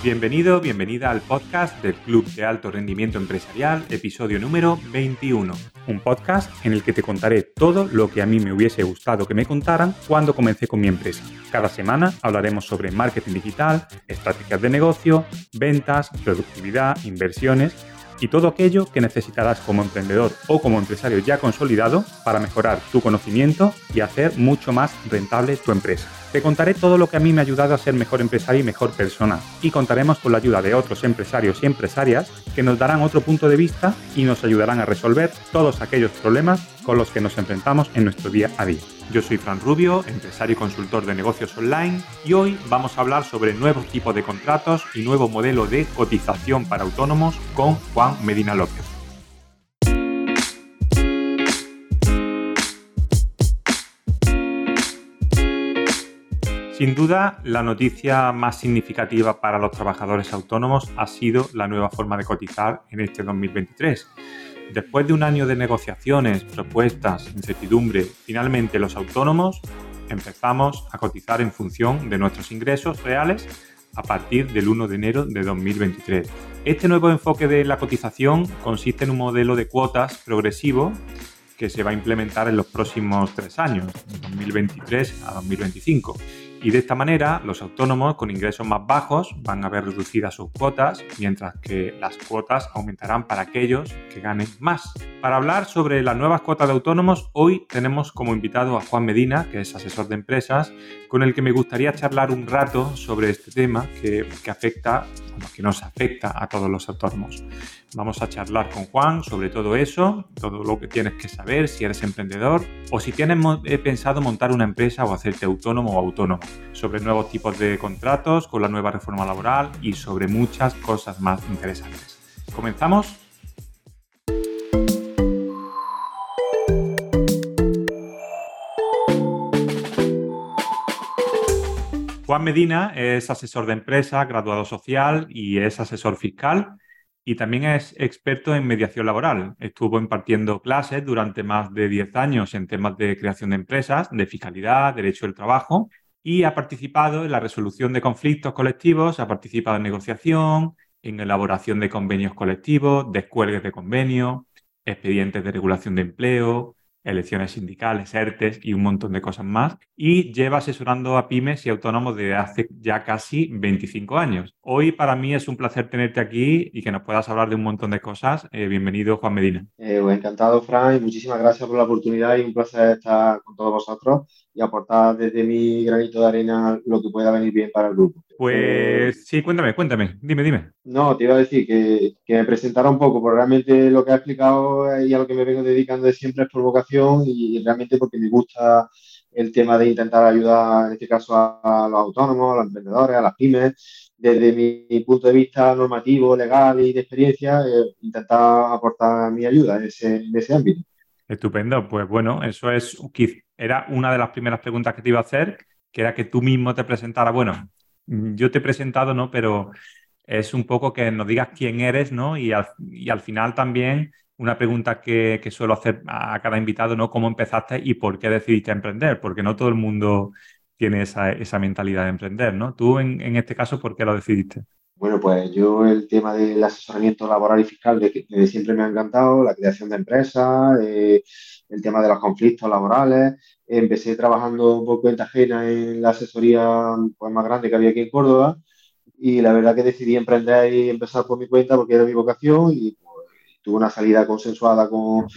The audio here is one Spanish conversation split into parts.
Bienvenido, bienvenida al podcast del Club de Alto Rendimiento Empresarial, episodio número 21. Un podcast en el que te contaré todo lo que a mí me hubiese gustado que me contaran cuando comencé con mi empresa. Cada semana hablaremos sobre marketing digital, estrategias de negocio, ventas, productividad, inversiones y todo aquello que necesitarás como emprendedor o como empresario ya consolidado para mejorar tu conocimiento y hacer mucho más rentable tu empresa. Te contaré todo lo que a mí me ha ayudado a ser mejor empresario y mejor persona. Y contaremos con la ayuda de otros empresarios y empresarias que nos darán otro punto de vista y nos ayudarán a resolver todos aquellos problemas con los que nos enfrentamos en nuestro día a día. Yo soy Fran Rubio, empresario y consultor de negocios online y hoy vamos a hablar sobre nuevos tipos de contratos y nuevo modelo de cotización para autónomos con Juan Medina López. Sin duda, la noticia más significativa para los trabajadores autónomos ha sido la nueva forma de cotizar en este 2023. Después de un año de negociaciones, propuestas, incertidumbre, finalmente los autónomos empezamos a cotizar en función de nuestros ingresos reales a partir del 1 de enero de 2023. Este nuevo enfoque de la cotización consiste en un modelo de cuotas progresivo que se va a implementar en los próximos tres años, de 2023 a 2025 y de esta manera, los autónomos con ingresos más bajos van a ver reducidas sus cuotas, mientras que las cuotas aumentarán para aquellos que ganen más. Para hablar sobre las nuevas cuotas de autónomos, hoy tenemos como invitado a Juan Medina, que es asesor de empresas, con el que me gustaría charlar un rato sobre este tema que, afecta, que nos afecta a todos los autónomos. Vamos a charlar con Juan sobre todo eso, todo lo que tienes que saber si eres emprendedor o si tienes eh, pensado montar una empresa o hacerte autónomo o autónomo, sobre nuevos tipos de contratos con la nueva reforma laboral y sobre muchas cosas más interesantes. ¿Comenzamos? Juan Medina es asesor de empresa, graduado social y es asesor fiscal y también es experto en mediación laboral. Estuvo impartiendo clases durante más de 10 años en temas de creación de empresas, de fiscalidad, derecho del trabajo y ha participado en la resolución de conflictos colectivos, ha participado en negociación, en elaboración de convenios colectivos, descuelgues de convenio, expedientes de regulación de empleo, elecciones sindicales, ERTES y un montón de cosas más. Y lleva asesorando a pymes y autónomos desde hace ya casi 25 años. Hoy para mí es un placer tenerte aquí y que nos puedas hablar de un montón de cosas. Eh, bienvenido, Juan Medina. Eh, pues encantado, Fran, y muchísimas gracias por la oportunidad y un placer estar con todos vosotros y aportar desde mi granito de arena lo que pueda venir bien para el grupo. Pues sí, cuéntame, cuéntame, dime, dime. No, te iba a decir que, que me presentara un poco, porque realmente lo que ha explicado y a lo que me vengo dedicando de siempre es por vocación y realmente porque me gusta el tema de intentar ayudar, en este caso, a, los autónomos, a los emprendedores, a las pymes, desde mi punto de vista normativo, legal y de experiencia, eh, intentar aportar mi ayuda en ese, en ese ámbito. Estupendo, pues bueno, eso es, era una de las primeras preguntas que te iba a hacer, que era que tú mismo te presentaras, bueno, Mm, yo te he presentado, ¿no? Pero es un poco que nos digas quién eres, ¿no? Y al, y al final también una pregunta que, suelo hacer a cada invitado, ¿no? ¿Cómo empezaste y por qué decidiste emprender? Porque no todo el mundo tiene esa, mentalidad de emprender, ¿no? Tú en, este caso, ¿por qué lo decidiste? Bueno, pues yo el tema del asesoramiento laboral y fiscal de, siempre me ha encantado, la creación de empresas, eh, el tema de los conflictos laborales, empecé trabajando por cuenta ajena en la asesoría pues, más grande que había aquí en Córdoba y la verdad que decidí emprender y empezar por mi cuenta porque era mi vocación y pues, tuve una salida consensuada con,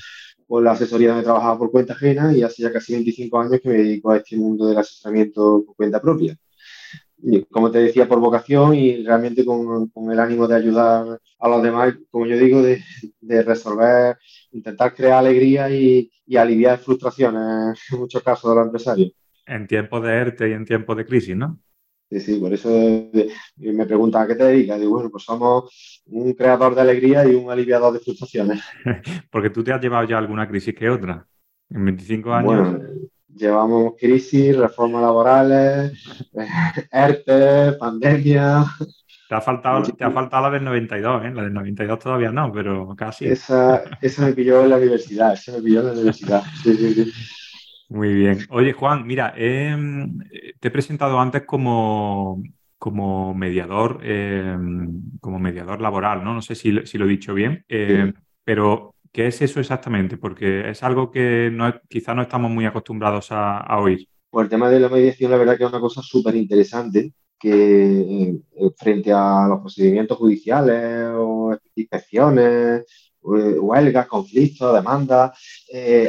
con, la asesoría donde trabajaba por cuenta ajena y hace ya casi 25 años que me dedico a este mundo del asesoramiento por cuenta propia. Y como te decía, por vocación y realmente con, con el ánimo de ayudar a los demás, como yo digo, de, de resolver intentar crear alegría y, aliviar frustraciones en muchos casos de los empresarios. En tiempos de ERTE y en tiempos de crisis, ¿no? Sí, sí, por eso me preguntan a qué te dedicas. Digo, bueno, pues somos un creador de alegría y un aliviador de frustraciones. Porque tú te has llevado ya alguna crisis que otra. En 25 años. Bueno, llevamos crisis, reformas laborales, ERTE, pandemia. Te ha faltado, te ha faltado la del 92, ¿eh? La del 92 todavía no, pero casi. Esa, esa me pilló en la universidad, esa me pilló en la universidad. Sí, sí, sí. Muy bien. Oye, Juan, mira, te he presentado antes como, como mediador, eh, como mediador laboral, ¿no? No sé si, lo he dicho bien, eh, pero ¿qué es eso exactamente? Porque es algo que no, quizá no estamos muy acostumbrados a, oír. Pues el tema de la mediación, la verdad que es una cosa súper interesante que frente a los procedimientos judiciales o inspecciones, huelgas, conflictos, demandas,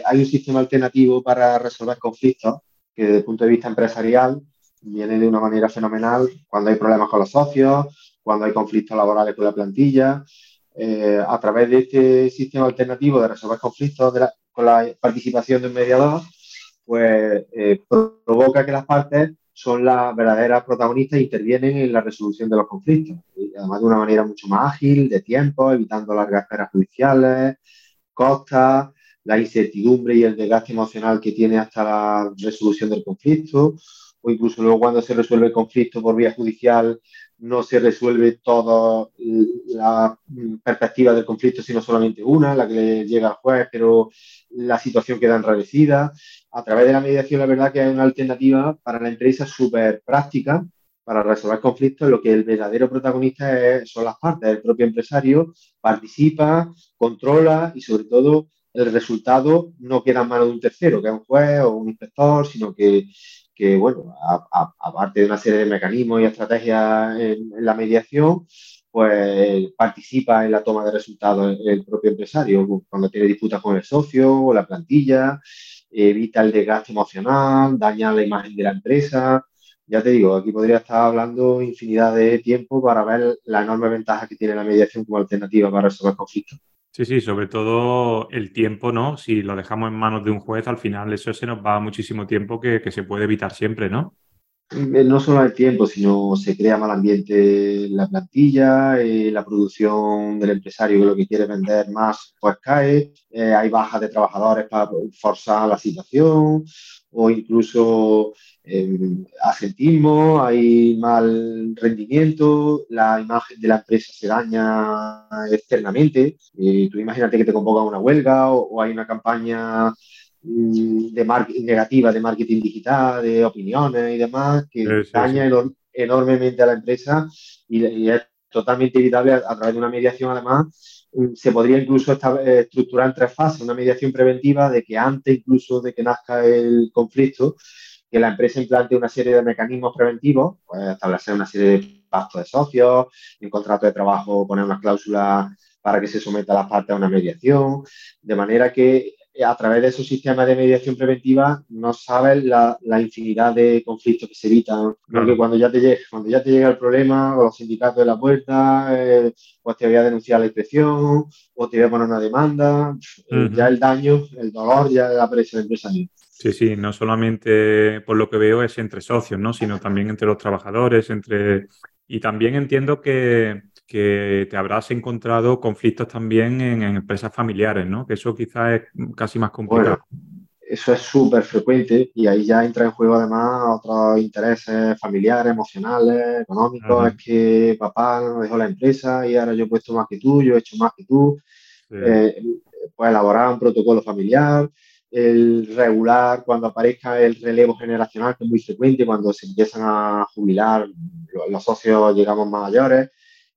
hay un sistema alternativo para resolver conflictos que desde el punto de vista empresarial viene de una manera fenomenal cuando hay problemas con los socios, cuando hay conflictos laborales con la plantilla. Eh, a través de este sistema alternativo de resolver conflictos con la participación de un mediador, pues eh, provoca que las partes son las verdaderas protagonistas e intervienen en la resolución de los conflictos. Además de una manera mucho más ágil, de tiempo, evitando largas esperas judiciales, costas, la incertidumbre y el desgaste emocional que tiene hasta la resolución del conflicto, o incluso luego cuando se resuelve el conflicto por vía judicial, no se resuelve toda la perspectiva del conflicto, sino solamente una, la que llega al juez, pero la situación queda enrarecida. A través de la mediación, la verdad que hay una alternativa para la empresa súper práctica para resolver conflictos, lo que el verdadero protagonista son las partes, el propio empresario participa, controla y sobre todo el resultado no queda en manos de un tercero, que es un juez o un inspector, sino que, que bueno, aparte de una serie de mecanismos y estrategias en, la mediación, pues participa en la toma de resultados el propio empresario, cuando tiene disputas con el socio o la plantilla, evita el desgaste emocional, daña la imagen de la empresa. Ya te digo, aquí podría estar hablando infinidad de tiempo para ver la enorme ventaja que tiene la mediación como alternativa para resolver conflictos. Sí, sí, sobre todo el tiempo, ¿no? Si lo dejamos en manos de un juez, al final eso se nos va muchísimo tiempo que, se puede evitar siempre, ¿no? Eh, no solo el tiempo, sino se crea mal ambiente en la plantilla, eh, la producción del empresario que lo que quiere vender más, pues cae, eh, hay bajas de trabajadores para forzar la situación, o incluso asentismo, hay mal rendimiento, la imagen de la empresa se daña externamente. Eh, tú imagínate que te convocan una huelga o, hay una campaña mm, de negativa de marketing digital, de opiniones y demás, que daña enormemente a la empresa y, es totalmente evitable a, través de una mediación, además, mm, se podría incluso eh, estructurar en tres fases, una mediación preventiva de que antes incluso de que nazca el conflicto, que la empresa implante una serie de mecanismos preventivos, pues establecer una serie de pactos de socios, en contrato de trabajo poner unas cláusulas para que se someta a las partes a una mediación, de manera que eh, a través de esos sistemas de mediación preventiva no sabes la, infinidad de conflictos que se evitan. Porque cuando ya te llega, cuando ya te llega el problema, o los sindicatos de la puerta, eh, pues te voy a denunciar la inspección, o te voy a poner una demanda, eh, ya el daño, el dolor ya aparece en el empresario. Sí, sí, no solamente por lo que veo es entre socios, ¿no? Sino también entre los trabajadores, entre... Y también entiendo que, que te habrás encontrado conflictos también en, empresas familiares, ¿no? Que eso quizás es casi más complicado. eso es súper frecuente y ahí ya entra en juego además otros intereses familiares, emocionales, económicos. Es que papá dejó la empresa y ahora yo he puesto más que tú, yo he hecho más que tú. Eh, pues elaborar un protocolo familiar el regular, cuando aparezca el relevo generacional, que es muy frecuente, cuando se empiezan a jubilar los socios, llegamos mayores,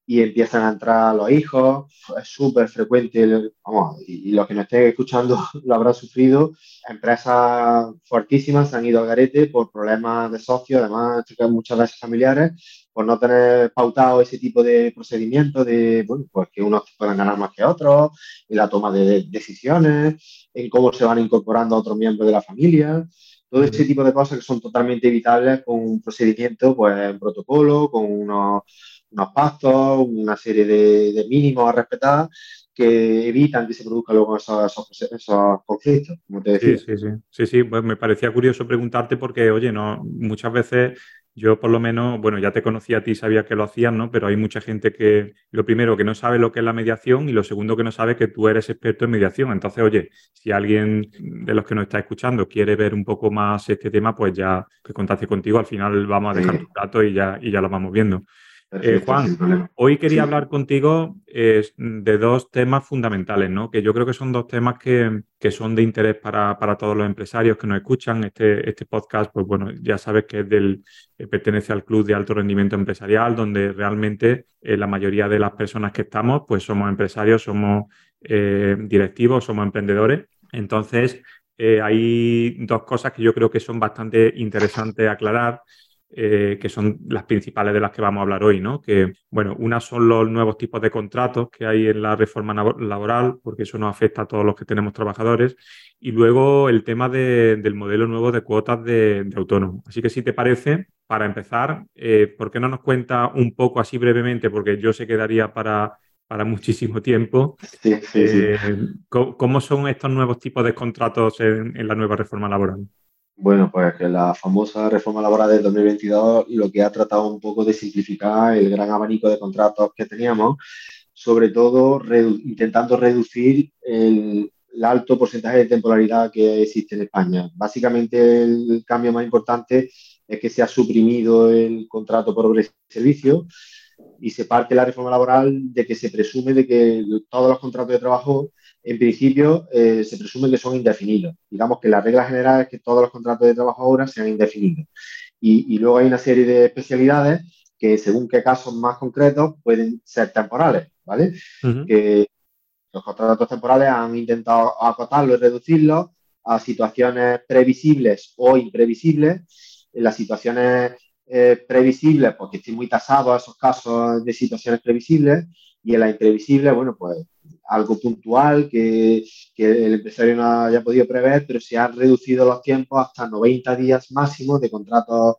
y empiezan a entrar los hijos, es súper frecuente, vamos, y, los que nos estén escuchando lo habrán sufrido, empresas fuertísimas se han ido al garete por problemas de socios, además muchas veces familiares, por no tener pautado ese tipo de procedimientos de, bueno, pues que unos puedan ganar más que otros, en la toma de decisiones, en cómo se van incorporando a otros miembros de la familia, todo ese tipo de cosas que son totalmente evitables con un procedimiento, pues un protocolo, con unos unos pactos, una serie de, mínimos a respetar que evitan que se produzcan luego esos, conflictos, como te decía. Sí, sí, sí. sí, sí. Pues me parecía curioso preguntarte porque, oye, no, muchas veces yo por lo menos, bueno, ya te conocía a ti, sabía que lo hacías, ¿no? Pero hay mucha gente que, lo primero, que no sabe lo que es la mediación y lo segundo, que no sabe que tú eres experto en mediación. Entonces, oye, si alguien de los que nos está escuchando quiere ver un poco más este tema, pues ya que contacte contigo, al final vamos a dejar tu dato y ya, y ya lo vamos viendo. Eh, Juan, hoy quería hablar contigo eh, de dos temas fundamentales, ¿no? Que yo creo que son dos temas que, son de interés para, todos los empresarios que nos escuchan. Este, este podcast, pues bueno, ya sabes que es del, eh, pertenece al Club de Alto Rendimiento Empresarial, donde realmente la mayoría de las personas que estamos, pues somos empresarios, somos directivos, somos emprendedores. Entonces, hay dos cosas que yo creo que son bastante interesantes aclarar. Eh, que son las principales de las que vamos a hablar hoy, ¿no? Que, bueno, una son los nuevos tipos de contratos que hay en la reforma laboral, porque eso nos afecta a todos los que tenemos trabajadores, y luego el tema del modelo nuevo de cuotas de, autónomos. Así que si te parece, para empezar, eh, ¿por qué no nos cuenta un poco así brevemente, porque yo se quedaría para, para muchísimo tiempo. Sí, sí, sí. Eh, ¿cómo, son estos nuevos tipos de contratos en la nueva reforma laboral? Bueno, pues que la famosa reforma laboral del 2022 lo que ha tratado un poco de simplificar el gran abanico de contratos que teníamos, sobre todo intentando reducir el, alto porcentaje de temporalidad que existe en España. Básicamente el cambio más importante es que se ha suprimido el contrato por servicio y se parte la reforma laboral de que se presume de que todos los contratos de trabajo en principio eh, se presume que son indefinidos. Digamos que la regla general es que todos los contratos de trabajo ahora sean indefinidos. Y, luego hay una serie de especialidades que según qué casos más concretos pueden ser temporales, ¿vale? Que los contratos temporales han intentado acotarlo y reducirlo a situaciones previsibles o imprevisibles. En las situaciones eh, previsibles, porque estoy muy tasado a esos casos de situaciones previsibles, y en la imprevisible, bueno, pues algo puntual que, que, el empresario no haya podido prever, pero se han reducido los tiempos hasta 90 días máximos de contratos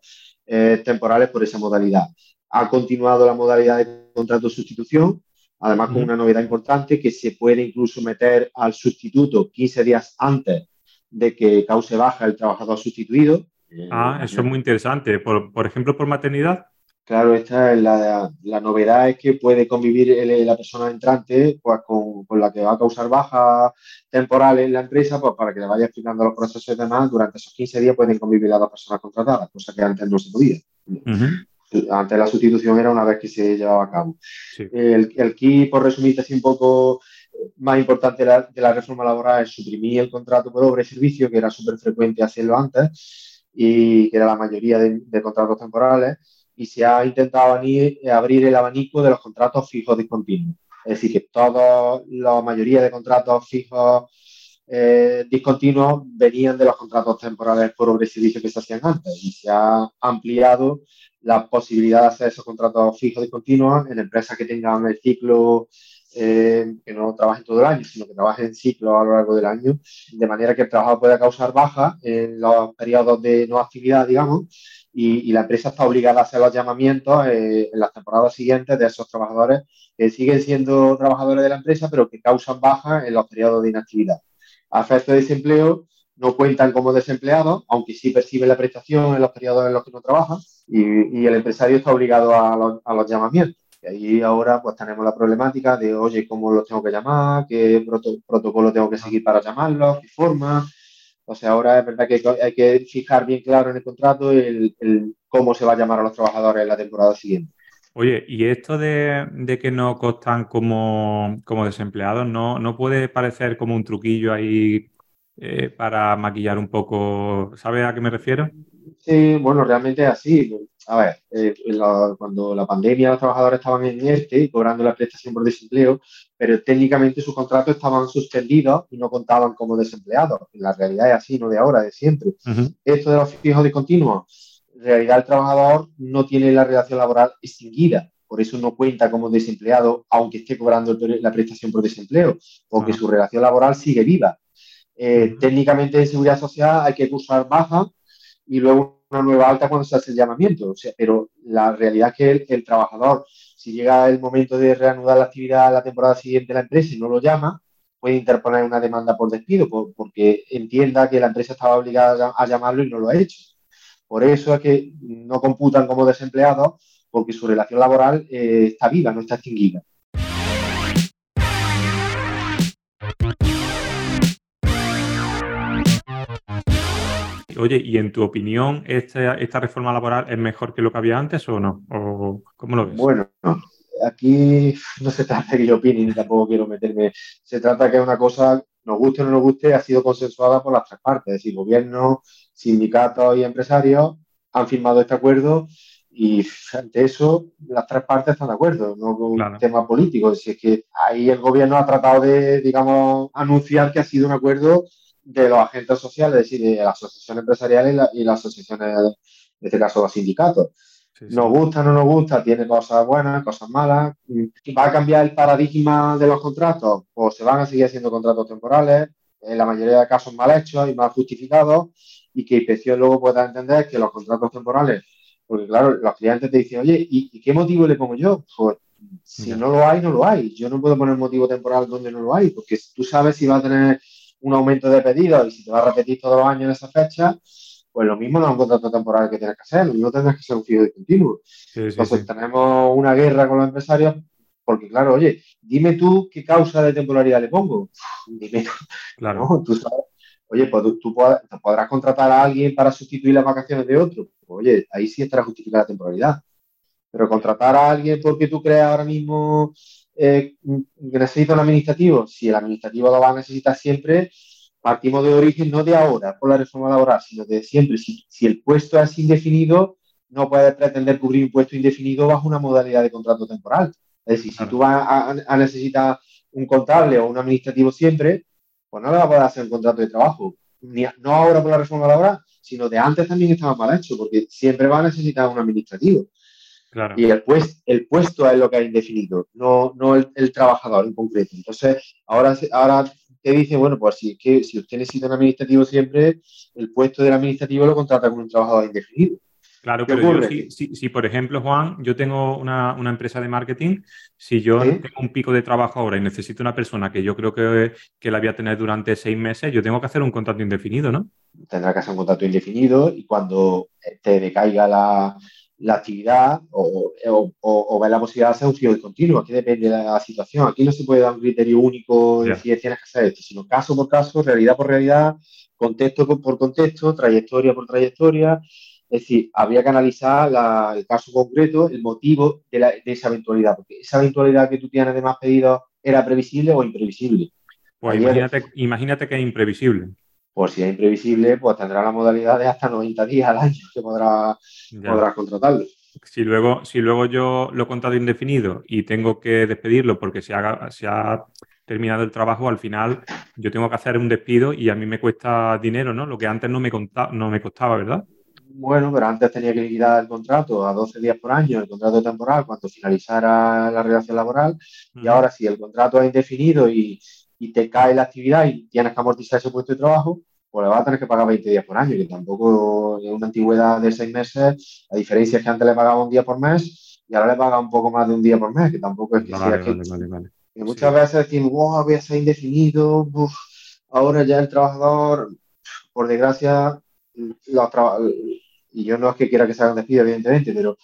eh, temporales por esa modalidad. Ha continuado la modalidad de contrato de sustitución, además con una novedad importante que se puede incluso meter al sustituto 15 días antes de que cause baja el trabajador sustituido. Ah, eso es muy interesante. Por, por ejemplo, por maternidad. Claro, esta es la, la novedad es que puede convivir la persona entrante pues, con, con, la que va a causar baja temporal en la empresa, pues para que le vaya explicando los procesos y demás, durante esos 15 días pueden convivir las dos personas contratadas, cosa que antes no se podía. Antes la sustitución era una vez que se llevaba a cabo. El, el key, por resumirte así un poco, más importante de la, de la reforma laboral es suprimir el contrato por obra y servicio, que era súper frecuente hacerlo antes, y que era la mayoría de, de contratos temporales y se ha intentado abrir el abanico de los contratos fijos discontinuos. Es decir, que la mayoría de contratos fijos eh, discontinuos venían de los contratos temporales por obra y servicio que se hacían antes y se ha ampliado la posibilidad de hacer esos contratos fijos discontinuos en empresas que tengan el ciclo eh, que no trabajen todo el año, sino que trabajen en ciclo a lo largo del año, de manera que el trabajo pueda causar baja en los periodos de no actividad, digamos, y, la empresa está obligada a hacer los llamamientos eh, en las temporadas siguientes de esos trabajadores que siguen siendo trabajadores de la empresa, pero que causan baja en los periodos de inactividad. A efectos de desempleo, no cuentan como desempleados, aunque sí perciben la prestación en los periodos en los que no trabajan, y, el empresario está obligado a los, llamamientos. Y ahí ahora pues tenemos la problemática de, oye, ¿cómo los tengo que llamar? ¿Qué protocolo tengo que seguir para llamarlos? ¿Qué forma? O sea, ahora es verdad que hay que fijar bien claro en el contrato el, cómo se va a llamar a los trabajadores en la temporada siguiente. Oye, y esto de, que no costan como, desempleados, ¿no, ¿no, puede parecer como un truquillo ahí eh, para maquillar un poco? ¿Sabes a qué me refiero? Bueno, realmente es así. A ver, eh, cuando la pandemia los trabajadores estaban en ERTE y cobrando la prestación por desempleo, pero técnicamente sus contratos estaban suspendidos y no contaban como desempleados. En la realidad es así, no de ahora, de siempre. Esto de los fijos discontinuos, en realidad el trabajador no tiene la relación laboral extinguida, por eso no cuenta como desempleado, aunque esté cobrando la prestación por desempleo, porque su relación laboral sigue viva. Eh, técnicamente en seguridad social hay que cursar baja y luego una nueva alta cuando se hace el llamamiento. O sea, pero la realidad es que el, trabajador, si llega el momento de reanudar la actividad la temporada siguiente de la empresa y no lo llama, puede interponer una demanda por despido porque entienda que la empresa estaba obligada a llamarlo y no lo ha hecho. Por eso es que no computan como desempleados porque su relación laboral eh, está viva, no está extinguida. Oye, ¿y en tu opinión esta, esta reforma laboral es mejor que lo que había antes o no? ¿O cómo lo ves? Bueno, aquí no se trata de que yo opine ni tampoco quiero meterme. Se trata que es una cosa, nos guste o no nos guste, ha sido consensuada por las tres partes, es decir, gobierno, sindicatos y empresarios han firmado este acuerdo y ante eso las tres partes están de acuerdo, no con un tema político. Si es que ahí el gobierno ha tratado de, digamos, anunciar que ha sido un acuerdo de los agentes sociales, es decir, de las asociaciones empresariales y, las asociaciones, en este caso los sindicatos. Nos gusta, no nos gusta, tiene cosas buenas, cosas malas. ¿Va a cambiar el paradigma de los contratos? O se van a seguir haciendo contratos temporales, en la mayoría de casos mal hechos y mal justificados, y que inspección luego pueda entender que los contratos temporales, porque claro, los clientes te dicen, oye, ¿y, qué motivo le pongo yo? Pues si no lo hay, no lo hay. Yo no puedo poner motivo temporal donde no lo hay, porque tú sabes si va a tener un aumento de pedidos y si te va a repetir todos los años en esa fecha, pues lo mismo no es un contrato temporal que tienes que hacer, lo mismo tendrás que ser un fijo de continuo. Entonces tenemos una guerra con los empresarios porque, claro, oye, dime tú qué causa de temporalidad le pongo. Dime tú. Claro. Tú sabes. Oye, pues tú, podrás contratar a alguien para sustituir las vacaciones de otro. oye, ahí sí estará justificada la temporalidad. Pero contratar a alguien porque tú creas ahora mismo eh, necesita un administrativo, si el administrativo lo va a necesitar siempre, partimos de origen no de ahora por la reforma laboral, sino de siempre. Si, el puesto es indefinido, no puedes pretender cubrir un puesto indefinido bajo una modalidad de contrato temporal. Es decir, si tú vas a, necesitar un contable o un administrativo siempre, pues no le vas a poder hacer un contrato de trabajo. no ahora por la reforma laboral, sino de antes también estaba mal hecho, porque siempre va a necesitar un administrativo. Y el, pues, el puesto es lo que ha indefinido, no, no el, el, trabajador en concreto. Entonces, ahora, ahora te dice, bueno, pues si, que, si usted necesita un administrativo siempre, el puesto del administrativo lo contrata con un trabajador indefinido. Claro, pero yo, si, si, por ejemplo, Juan, yo tengo una, empresa de marketing, si yo tengo un pico de trabajo ahora y necesito una persona que yo creo que, que, la voy a tener durante seis meses, yo tengo que hacer un contrato indefinido, ¿no? Tendrá que hacer un contrato indefinido y cuando te decaiga la, la actividad o, o, ver la posibilidad de hacer un fijo continuo. Aquí depende de la situación. Aquí no se puede dar un criterio único de decir tienes que hacer esto, sino caso por caso, realidad por realidad, contexto por contexto, trayectoria por trayectoria. Es decir, habría que analizar el caso concreto, el motivo de, esa eventualidad, porque esa eventualidad que tú tienes de más pedidos era previsible o imprevisible. Pues imagínate, imagínate que es imprevisible pues si es imprevisible, pues tendrá la modalidad de hasta 90 días al año que podrá, podrás contratarlo. Si luego, si luego yo lo he contado indefinido y tengo que despedirlo porque se, haga, se ha terminado el trabajo, al final yo tengo que hacer un despido y a mí me cuesta dinero, ¿no? Lo que antes no me, no me costaba, ¿verdad? Bueno, pero antes tenía que liquidar el contrato a 12 días por año, el contrato temporal, cuando finalizara la relación laboral. Y ahora, si el contrato es indefinido y, y te cae la actividad y tienes que amortizar ese puesto de trabajo, pues le vas a tener que pagar 20 días por año, que tampoco es una antigüedad de seis meses. La diferencia es que antes le pagaba un día por mes y ahora le paga un poco más de un día por mes, que tampoco es que sea que, muchas veces decimos, wow, voy a ser indefinido, ahora ya el trabajador, por desgracia, y yo no es que quiera que se hagan despidos, evidentemente, pero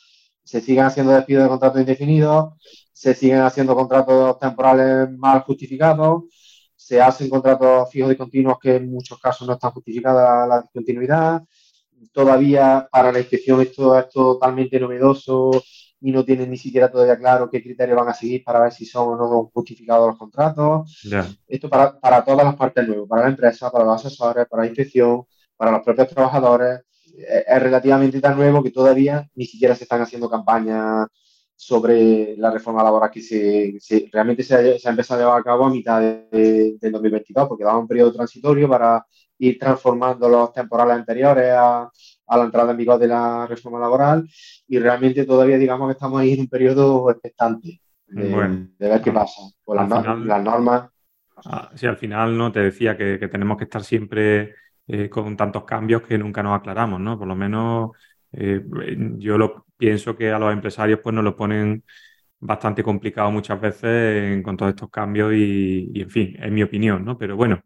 se siguen haciendo despidos de contratos indefinidos, se siguen haciendo contratos temporales mal justificados, se hacen contratos fijos y continuos que en muchos casos no están justificadas la discontinuidad. Todavía para la inspección esto es totalmente novedoso y no tienen ni siquiera todavía claro qué criterios van a seguir para ver si son o no justificados los contratos. Esto para, para, todas las partes nuevas, para la empresa, para los asesores, para la inspección, para los propios trabajadores. Es relativamente tan nuevo que todavía ni siquiera se están haciendo campañas sobre la reforma laboral que se, realmente se ha, empezado a llevar a cabo a mitad de, del 2022, porque daba un periodo transitorio para ir transformando los temporales anteriores a, la entrada en vigor de la reforma laboral y realmente todavía digamos que estamos ahí en un periodo expectante de, ver qué pasa con las, normas. Ah, sí, al final no te decía que, tenemos que estar siempre eh, con tantos cambios que nunca nos aclaramos, ¿no? Por lo menos eh, yo lo pienso que a los empresarios pues nos lo ponen bastante complicado muchas veces con todos estos cambios y, y, en fin, es mi opinión, ¿no? Pero bueno,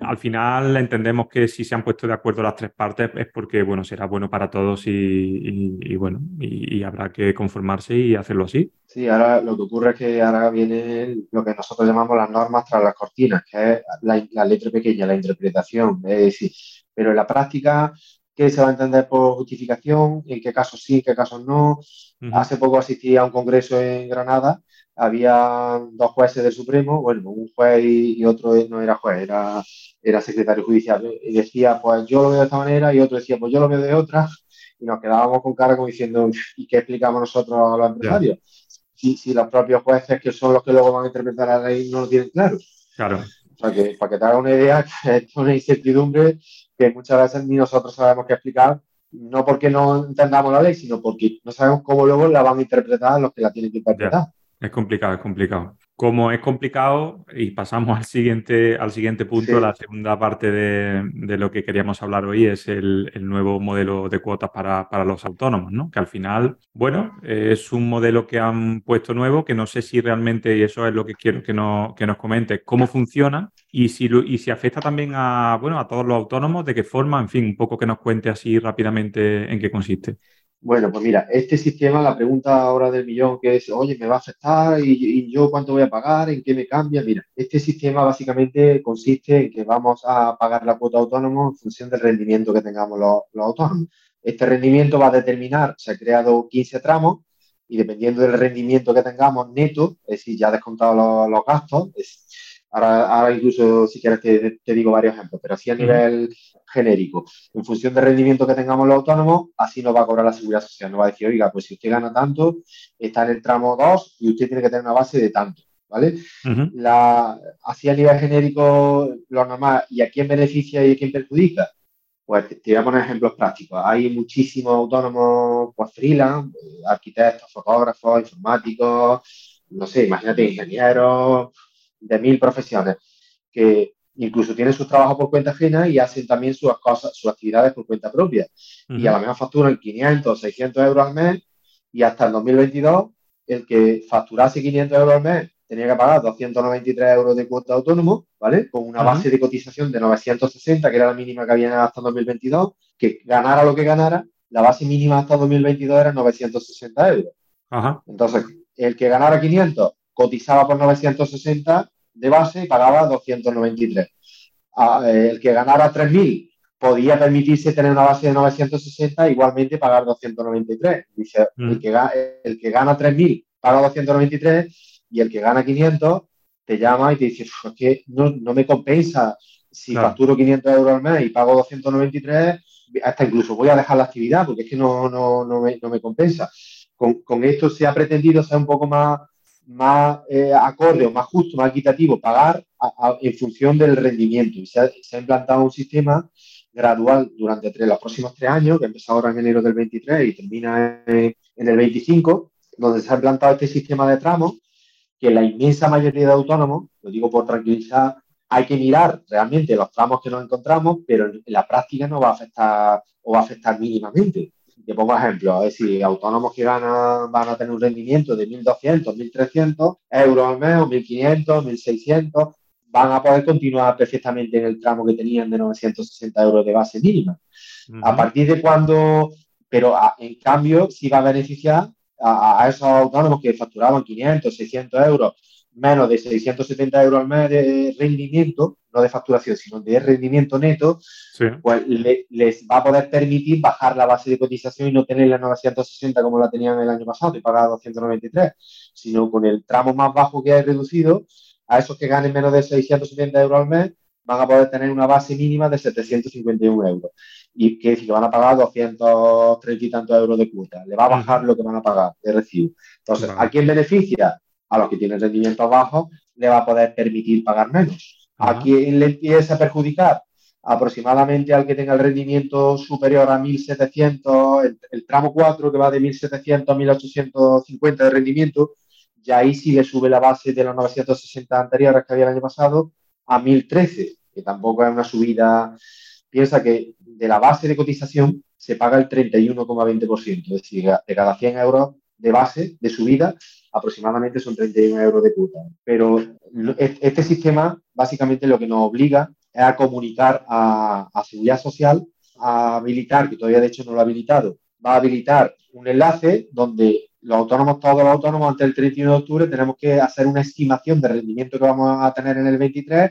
al final entendemos que si se han puesto de acuerdo las tres partes es porque, bueno, será bueno para todos y, bueno, y, habrá que conformarse y hacerlo así. Sí, ahora lo que ocurre es que ahora viene lo que nosotros llamamos las normas tras las cortinas, que es la, letra pequeña, la interpretación. Es decir, pero en la práctica, ¿qué se va a entender por justificación? ¿En qué casos sí, en qué casos no? Hace poco asistí a un congreso en Granada, había dos jueces del Supremo, bueno, un juez y, otro no era juez, era, era secretario judicial, y decía, pues yo lo veo de esta manera, y otro decía, pues yo lo veo de otra, y nos quedábamos con cara como diciendo, ¿y qué explicamos nosotros a los empresarios? Si, si, los propios jueces, que son los que luego van a interpretar la ley, no lo tienen claro. Claro. O sea, que para que te haga una idea, es una incertidumbre que muchas veces ni nosotros sabemos qué explicar, no porque no entendamos la ley, sino porque no sabemos cómo luego la van a interpretar los que la tienen que interpretar. Es complicado, es complicado. Como es complicado, y pasamos al siguiente, al siguiente punto, la segunda parte de, lo que queríamos hablar hoy es el, nuevo modelo de cuotas para, los autónomos, ¿no? Que al final, bueno, es un modelo que han puesto nuevo, que no sé si realmente, y eso es lo que quiero que, no, que nos comente, cómo funciona y si, y si afecta también a, bueno, a todos los autónomos, de qué forma, en fin, un poco que nos cuente así rápidamente en qué consiste. Bueno, pues mira, este sistema, la pregunta ahora del millón que es, oye, ¿me va a afectar? ¿Y, yo cuánto voy a pagar? ¿En qué me cambia? Mira, este sistema básicamente consiste en que vamos a pagar la cuota autónoma en función del rendimiento que tengamos los, autónomos. Este rendimiento va a determinar, se ha creado 15 tramos y dependiendo del rendimiento que tengamos neto, es decir, ya descontado los, gastos, Ahora, incluso, si quieres, te, digo varios ejemplos, pero así a nivel genérico. En función del rendimiento que tengamos los autónomos, así nos va a cobrar la seguridad social. Nos va a decir, oiga, pues si usted gana tanto, está en el tramo 2 y usted tiene que tener una base de tanto. ¿Vale? la, así a nivel genérico, lo normal, ¿y a quién beneficia y a quién perjudica? Pues te, voy a poner ejemplos prácticos. Hay muchísimos autónomos, pues freelance, eh, arquitectos, fotógrafos, informáticos, no sé, imagínate, ingenieros, de mil profesiones, que incluso tienen sus trabajos por cuenta ajena y hacen también sus cosas, sus actividades por cuenta propia. Y a la mejor facturan 500, 600 euros al mes y hasta el 2022 el que facturase 500 euros al mes tenía que pagar 293 euros de cuota autónomo, ¿vale? Con una base de cotización de 960, que era la mínima que había hasta 2022, que ganara lo que ganara, la base mínima hasta 2022 era 960 euros. Entonces, el que ganara 500 cotizaba por 960 de base y pagaba 293. Eh, el que ganara 3.000 podía permitirse tener una base de 960 igualmente pagar 293. Dice, mm. el, que, el que gana 3.000 paga 293 y el que gana 500 te llama y te dice, es que no, me compensa si facturo 500 euros al mes y pago 293, hasta incluso voy a dejar la actividad porque es que no, no, no, me, no me compensa. Con, con, esto se ha pretendido ser un poco más más eh, acorde o más justo, más equitativo pagar en función del rendimiento. Y se ha, implantado un sistema gradual durante los próximos tres años, que empezó ahora en enero del 23 y termina en, el 25, donde se ha implantado este sistema de tramos que la inmensa mayoría de autónomos, lo digo por tranquilizar, hay que mirar realmente los tramos que nos encontramos, pero en la práctica no va a afectar o va a afectar mínimamente. Te pongo ejemplo, es decir, autónomos que ganan, van a tener un rendimiento de 1.200, 1.300 euros al mes, o 1.500, 1.600, van a poder continuar perfectamente en el tramo que tenían de 960 euros de base mínima. A partir de cuando, pero en cambio, si va a beneficiar a, a, esos autónomos que facturaban 500, 600 euros menos de 670 euros al mes de rendimiento, no de facturación, sino de rendimiento neto, pues les va a poder permitir bajar la base de cotización y no tener la 960 como la tenían el año pasado y pagar 293, sino con el tramo más bajo que hay reducido, a esos que ganen menos de 670 euros al mes, van a poder tener una base mínima de 751 euros. Y que que van a pagar 230 y tantos euros de cuota. Le va a bajar lo que van a pagar de recibo. Entonces, ¿a quién beneficia? A los que tienen rendimientos bajos le va a poder permitir pagar menos. ¿A quién le empieza a perjudicar? Aproximadamente al que tenga el rendimiento superior a 1.700, el, tramo 4 que va de 1.700 a 1.850 de rendimiento, y ahí sí le sube la base de los 960 anteriores que había el año pasado a 1.013, que tampoco es una subida. Piensa que de la base de cotización se paga el 31,20%, es decir, de cada 100 euros de base de subida, aproximadamente son 31 euros de cuota. Pero este sistema básicamente lo que nos obliga es a comunicar a, Seguridad Social, a habilitar, que todavía de hecho no lo ha habilitado, va a habilitar un enlace donde los autónomos, todos los autónomos, antes del 31 de octubre tenemos que hacer una estimación de rendimiento que vamos a tener en el 23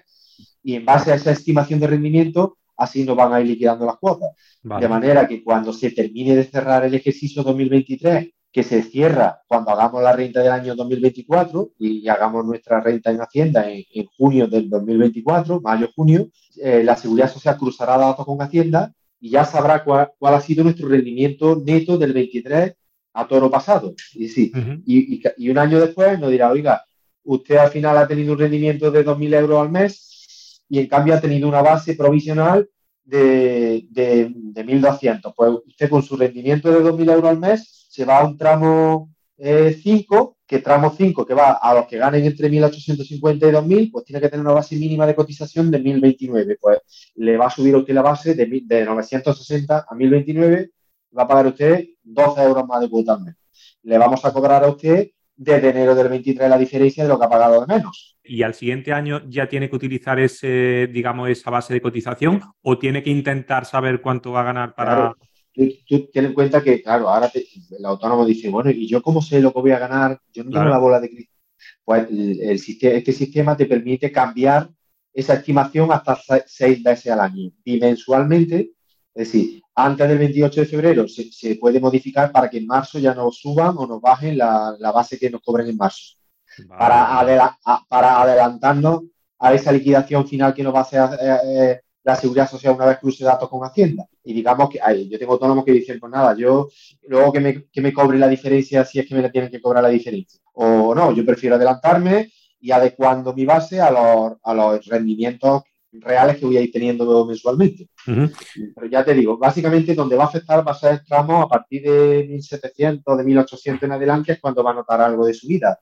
y en base a esa estimación de rendimiento así nos van a ir liquidando las cuotas. De manera que cuando se termine de cerrar el ejercicio 2023, que se cierra cuando hagamos la renta del año 2024 y hagamos nuestra renta en Hacienda en, junio del 2024, mayo-junio, eh, la Seguridad Social cruzará datos con Hacienda y ya sabrá cuál, ha sido nuestro rendimiento neto del 23 a toro pasado. Y, sí, y, y, un año después nos dirá, oiga, usted al final ha tenido un rendimiento de 2.000 euros al mes y en cambio ha tenido una base provisional de, de, 1.200. Pues usted con su rendimiento de 2.000 euros al mes se va a un tramo 5, eh, que tramo 5, que va a los que ganen entre 1.850 y 2.000, pues tiene que tener una base mínima de cotización de 1.029. Pues le va a subir a usted la base de, de 960 a 1.029, va a pagar usted 12 euros más de cuota al mes. Le vamos a cobrar a usted desde enero del 23 la diferencia de lo que ha pagado de menos. ¿Y al siguiente año ya tiene que utilizar ese, digamos, esa base de cotización o tiene que intentar saber cuánto va a ganar para... Tú, ten en cuenta que, claro, ahora el autónomo dice, bueno, ¿y yo cómo sé lo que voy a ganar? Yo no tengo la bola de cristal. Pues el, sistema, este sistema te permite cambiar esa estimación hasta seis veces al año. Y mensualmente, es decir, antes del 28 de febrero se, puede modificar para que en marzo ya nos suban o nos bajen la, base que nos cobren en marzo. Para, para adelantarnos a esa liquidación final que nos va a hacer eh, eh, la seguridad social una vez cruce datos con Hacienda. Y digamos que hay, yo tengo autónomos que dicen, pues nada, yo luego que me, que me cobre la diferencia si es que me la tienen que cobrar la diferencia. O no, yo prefiero adelantarme y adecuando mi base a los, a los rendimientos reales que voy a ir teniendo mensualmente. Pero ya te digo, básicamente donde va a afectar va a ser el tramo a partir de 1700, de 1800 en adelante, es cuando va a notar algo de subida.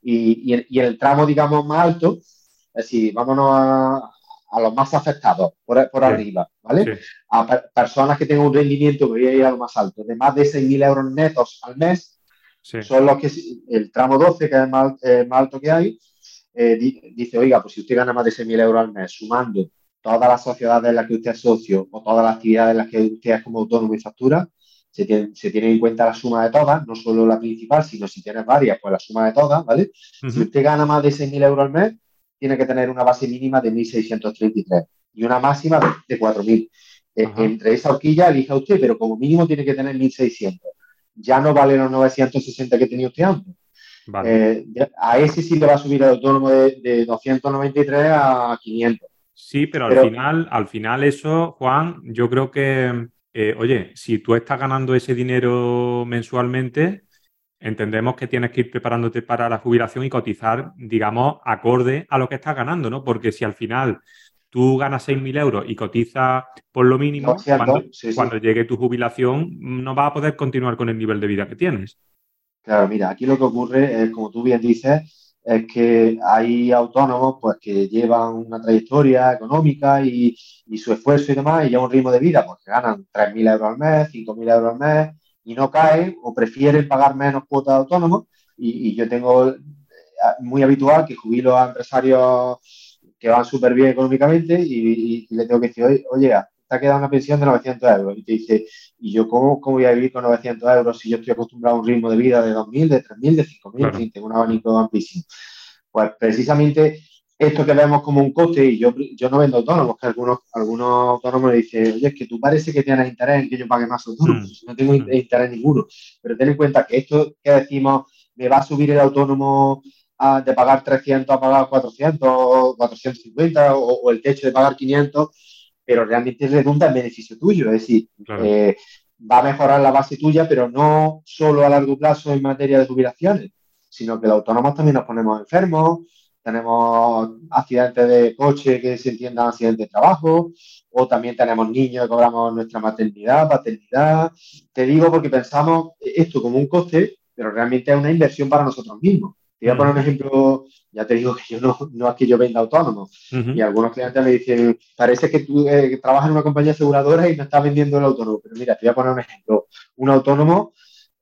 Y, y, y el tramo, digamos, más alto, es decir, vámonos a, a los más afectados por, por arriba, ¿vale? A personas que tengan un rendimiento, voy a ir a lo más alto, de más de 6.000 euros netos al mes, son los que, el tramo 12, que es el más, más alto que hay, eh, dice, oiga, pues si usted gana más de 6.000 euros al mes, sumando todas las sociedades en las que usted es socio o todas las actividades en las que usted es como autónomo y factura, se tiene, se tiene, en cuenta la suma de todas, no solo la principal, sino si tienes varias, pues la suma de todas, ¿vale? Si usted gana más de 6.000 euros al mes, tiene que tener una base mínima de 1.633 y una máxima de, 4.000. Eh, entre esa horquilla elija usted, pero como mínimo tiene que tener 1.600. Ya no vale los 960 que tenía usted antes. Eh, a ese sí le va a subir el autónomo de, 293 a 500. Sí, pero, al final, al final eso, Juan, yo creo que, eh, oye, si tú estás ganando ese dinero mensualmente, entendemos que tienes que ir preparándote para la jubilación y cotizar, digamos, acorde a lo que estás ganando, ¿no? Porque si al final tú ganas 6.000 euros y cotizas por lo mínimo, cuando, llegue tu jubilación no vas a poder continuar con el nivel de vida que tienes. Claro, mira, aquí lo que ocurre es, como tú bien dices, es que hay autónomos pues que llevan una trayectoria económica y, su esfuerzo y demás y ya un ritmo de vida, porque ganan 3.000 euros al mes, 5.000 euros al mes y no caen o prefieren pagar menos cuotas de autónomos y, yo tengo eh, muy habitual que jubilo a empresarios que van súper bien económicamente y, le tengo que decir, oye, oye te ha quedado una pensión de 900 euros. Y te dice, ¿y yo cómo, cómo voy a vivir con 900 euros si yo estoy acostumbrado a un ritmo de vida de 2.000, de 3.000, de 5.000? En fin, tengo un abanico amplísimo. Pues precisamente esto que vemos como un coste, y yo, yo no vendo autónomos, que algunos, algunos autónomos me dicen, oye, es que tú parece que tienes interés en que yo pague más autónomos, mm. no tengo mm. interés ninguno. Pero ten en cuenta que esto que decimos, me va a subir el autónomo de pagar 300 a pagar 400, 450, o, o el techo de pagar 500, pero realmente redunda en beneficio tuyo. Es decir, eh, va a mejorar la base tuya, pero no solo a largo plazo en materia de jubilaciones, sino que los autónomos también nos ponemos enfermos, tenemos accidentes de coche que se entiendan accidentes de trabajo, o también tenemos niños que cobramos nuestra maternidad, paternidad. Te digo porque pensamos esto como un coste, pero realmente es una inversión para nosotros mismos. Te voy a poner un ejemplo, ya te digo que yo no, no es que yo venda autónomo. Y algunos clientes me dicen, parece que tú eh, trabajas en una compañía aseguradora y me estás vendiendo el autónomo. Pero mira, te voy a poner un ejemplo. Un autónomo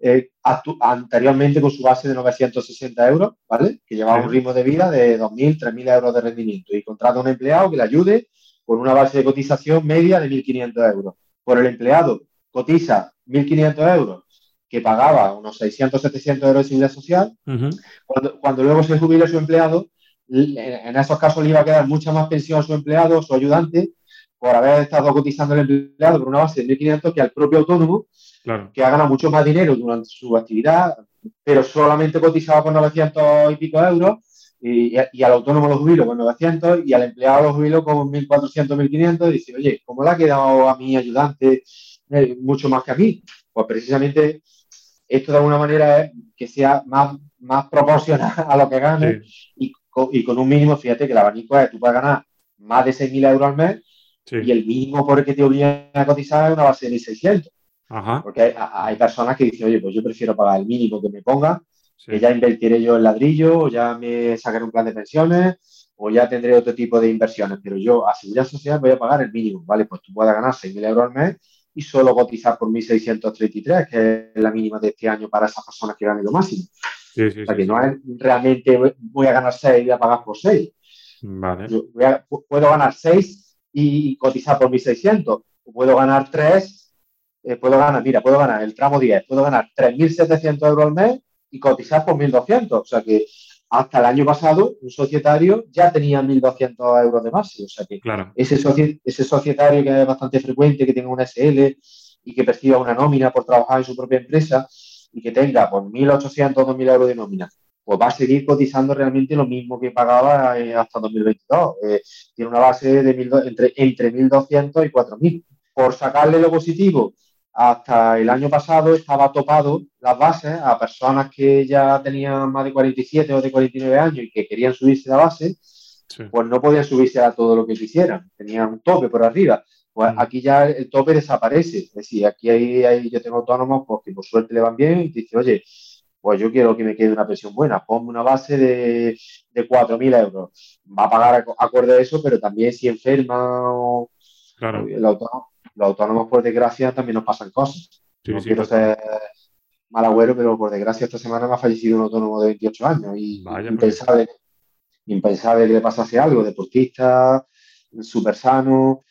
eh, anteriormente con su base de 960 euros, ¿vale? Que llevaba un ritmo de vida de 2.000, 3.000 euros de rendimiento y contrata a un empleado que le ayude con una base de cotización media de 1.500 euros. Por el empleado cotiza 1.500 euros que pagaba unos 600, 700 euros de seguridad social, cuando, luego se jubile su empleado, en esos casos le iba a quedar mucha más pensión a su empleado, su ayudante, por haber estado cotizando el empleado por una base de 1.500 que al propio autónomo, que ha ganado mucho más dinero durante su actividad, pero solamente cotizaba por 900 y pico euros, y, al autónomo lo jubilo con 900 y al empleado lo jubilo con 1.400, 1.500 y dice, oye, ¿cómo le ha quedado a mi ayudante eh, mucho más que a mí? Pues precisamente esto de alguna manera es que sea más, más proporcional a lo que gane y, y, con un mínimo, fíjate que el abanico es, tú puedes ganar más de 6.000 euros al mes y el mínimo por el que te obligan a cotizar es una base de 1.600. Porque hay, personas que dicen, oye, pues yo prefiero pagar el mínimo que me ponga, que ya invertiré yo en ladrillo, o ya me sacaré un plan de pensiones, o ya tendré otro tipo de inversiones, pero yo a seguridad social voy a pagar el mínimo, ¿vale? Pues tú puedes ganar 6.000 euros al mes y solo cotizar por 1.633, que es la mínima de este año para esas personas que ganan lo máximo. o sea, que no es realmente voy a ganar 6 y voy a pagar por 6. Vale. puedo ganar 6 y cotizar por 1.600, o puedo ganar 3 eh, puedo ganar, mira, puedo ganar el tramo 10, puedo ganar 3.700 euros al mes y cotizar por 1.200. O sea que hasta el año pasado un societario ya tenía 1.200 euros de base. O sea que ese, ese societario que es bastante frecuente, que tenga una SL y que perciba una nómina por trabajar en su propia empresa y que tenga por 1.800 o 2.000 euros de nómina, pues va a seguir cotizando realmente lo mismo que pagaba eh, hasta 2022. Eh, tiene una base de entre, entre 1.200 y 4.000. Por sacarle lo positivo hasta el año pasado estaba topado las bases a personas que ya tenían más de 47 o de 49 años y que querían subirse la base, pues no podían subirse a todo lo que quisieran, tenían un tope por arriba. Pues mm. aquí ya el tope desaparece. Es decir, aquí hay, yo tengo autónomos porque pues, por suerte le van bien y dice, oye, pues yo quiero que me quede una pensión buena, ponme una base de, de 4.000 euros. Va a pagar acorde a eso, pero también si enferma o el autónomo los autónomos, por desgracia, también nos pasan cosas. no quiero ser mal agüero, pero por desgracia esta semana me ha fallecido un autónomo de 28 años y Vaya, impensable, impensable que le pasase algo, deportista, súper sano.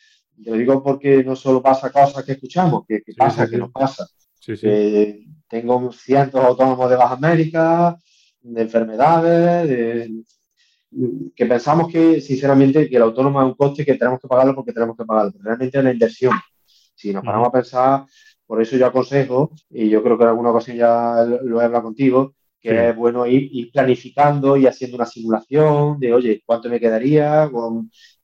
Te lo digo porque no solo pasa cosas que escuchamos, que, pasa, que nos pasa. tengo cientos de autónomos de Baja América, de enfermedades, de, que pensamos que, sinceramente, que el autónomo es un coste que tenemos que pagarlo porque tenemos que pagarlo. realmente es una inversión. Si nos paramos a pensar, por eso yo aconsejo, y yo creo que en alguna ocasión ya lo he hablado contigo, que es bueno ir, planificando y haciendo una simulación de, oye, ¿cuánto me quedaría?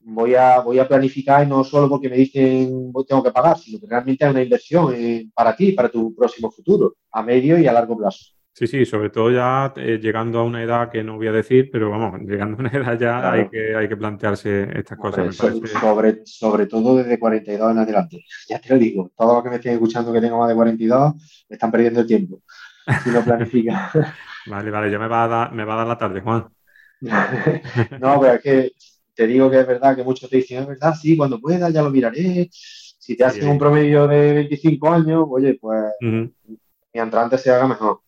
Voy a, voy a planificar y no solo porque me dicen tengo que pagar, sino que realmente es una inversión eh, para ti, para tu próximo futuro, a medio y a largo plazo. Sí, sí, sobre todo ya eh, llegando a una edad que no voy a decir, pero vamos, llegando a una edad ya hay, que, hay que plantearse estas cosas. sobre, sobre todo desde 42 en adelante. Ya te lo digo, todos los que me estén escuchando que tengo más de 42 están perdiendo el tiempo. Si lo planifica. vale, vale, ya me va a dar, me va a dar la tarde, Juan. no, pero es que te digo que es verdad que muchos te dicen, es verdad, sí, cuando pueda ya lo miraré. Si te hacen un promedio de 25 años, oye, pues mientras antes se haga mejor.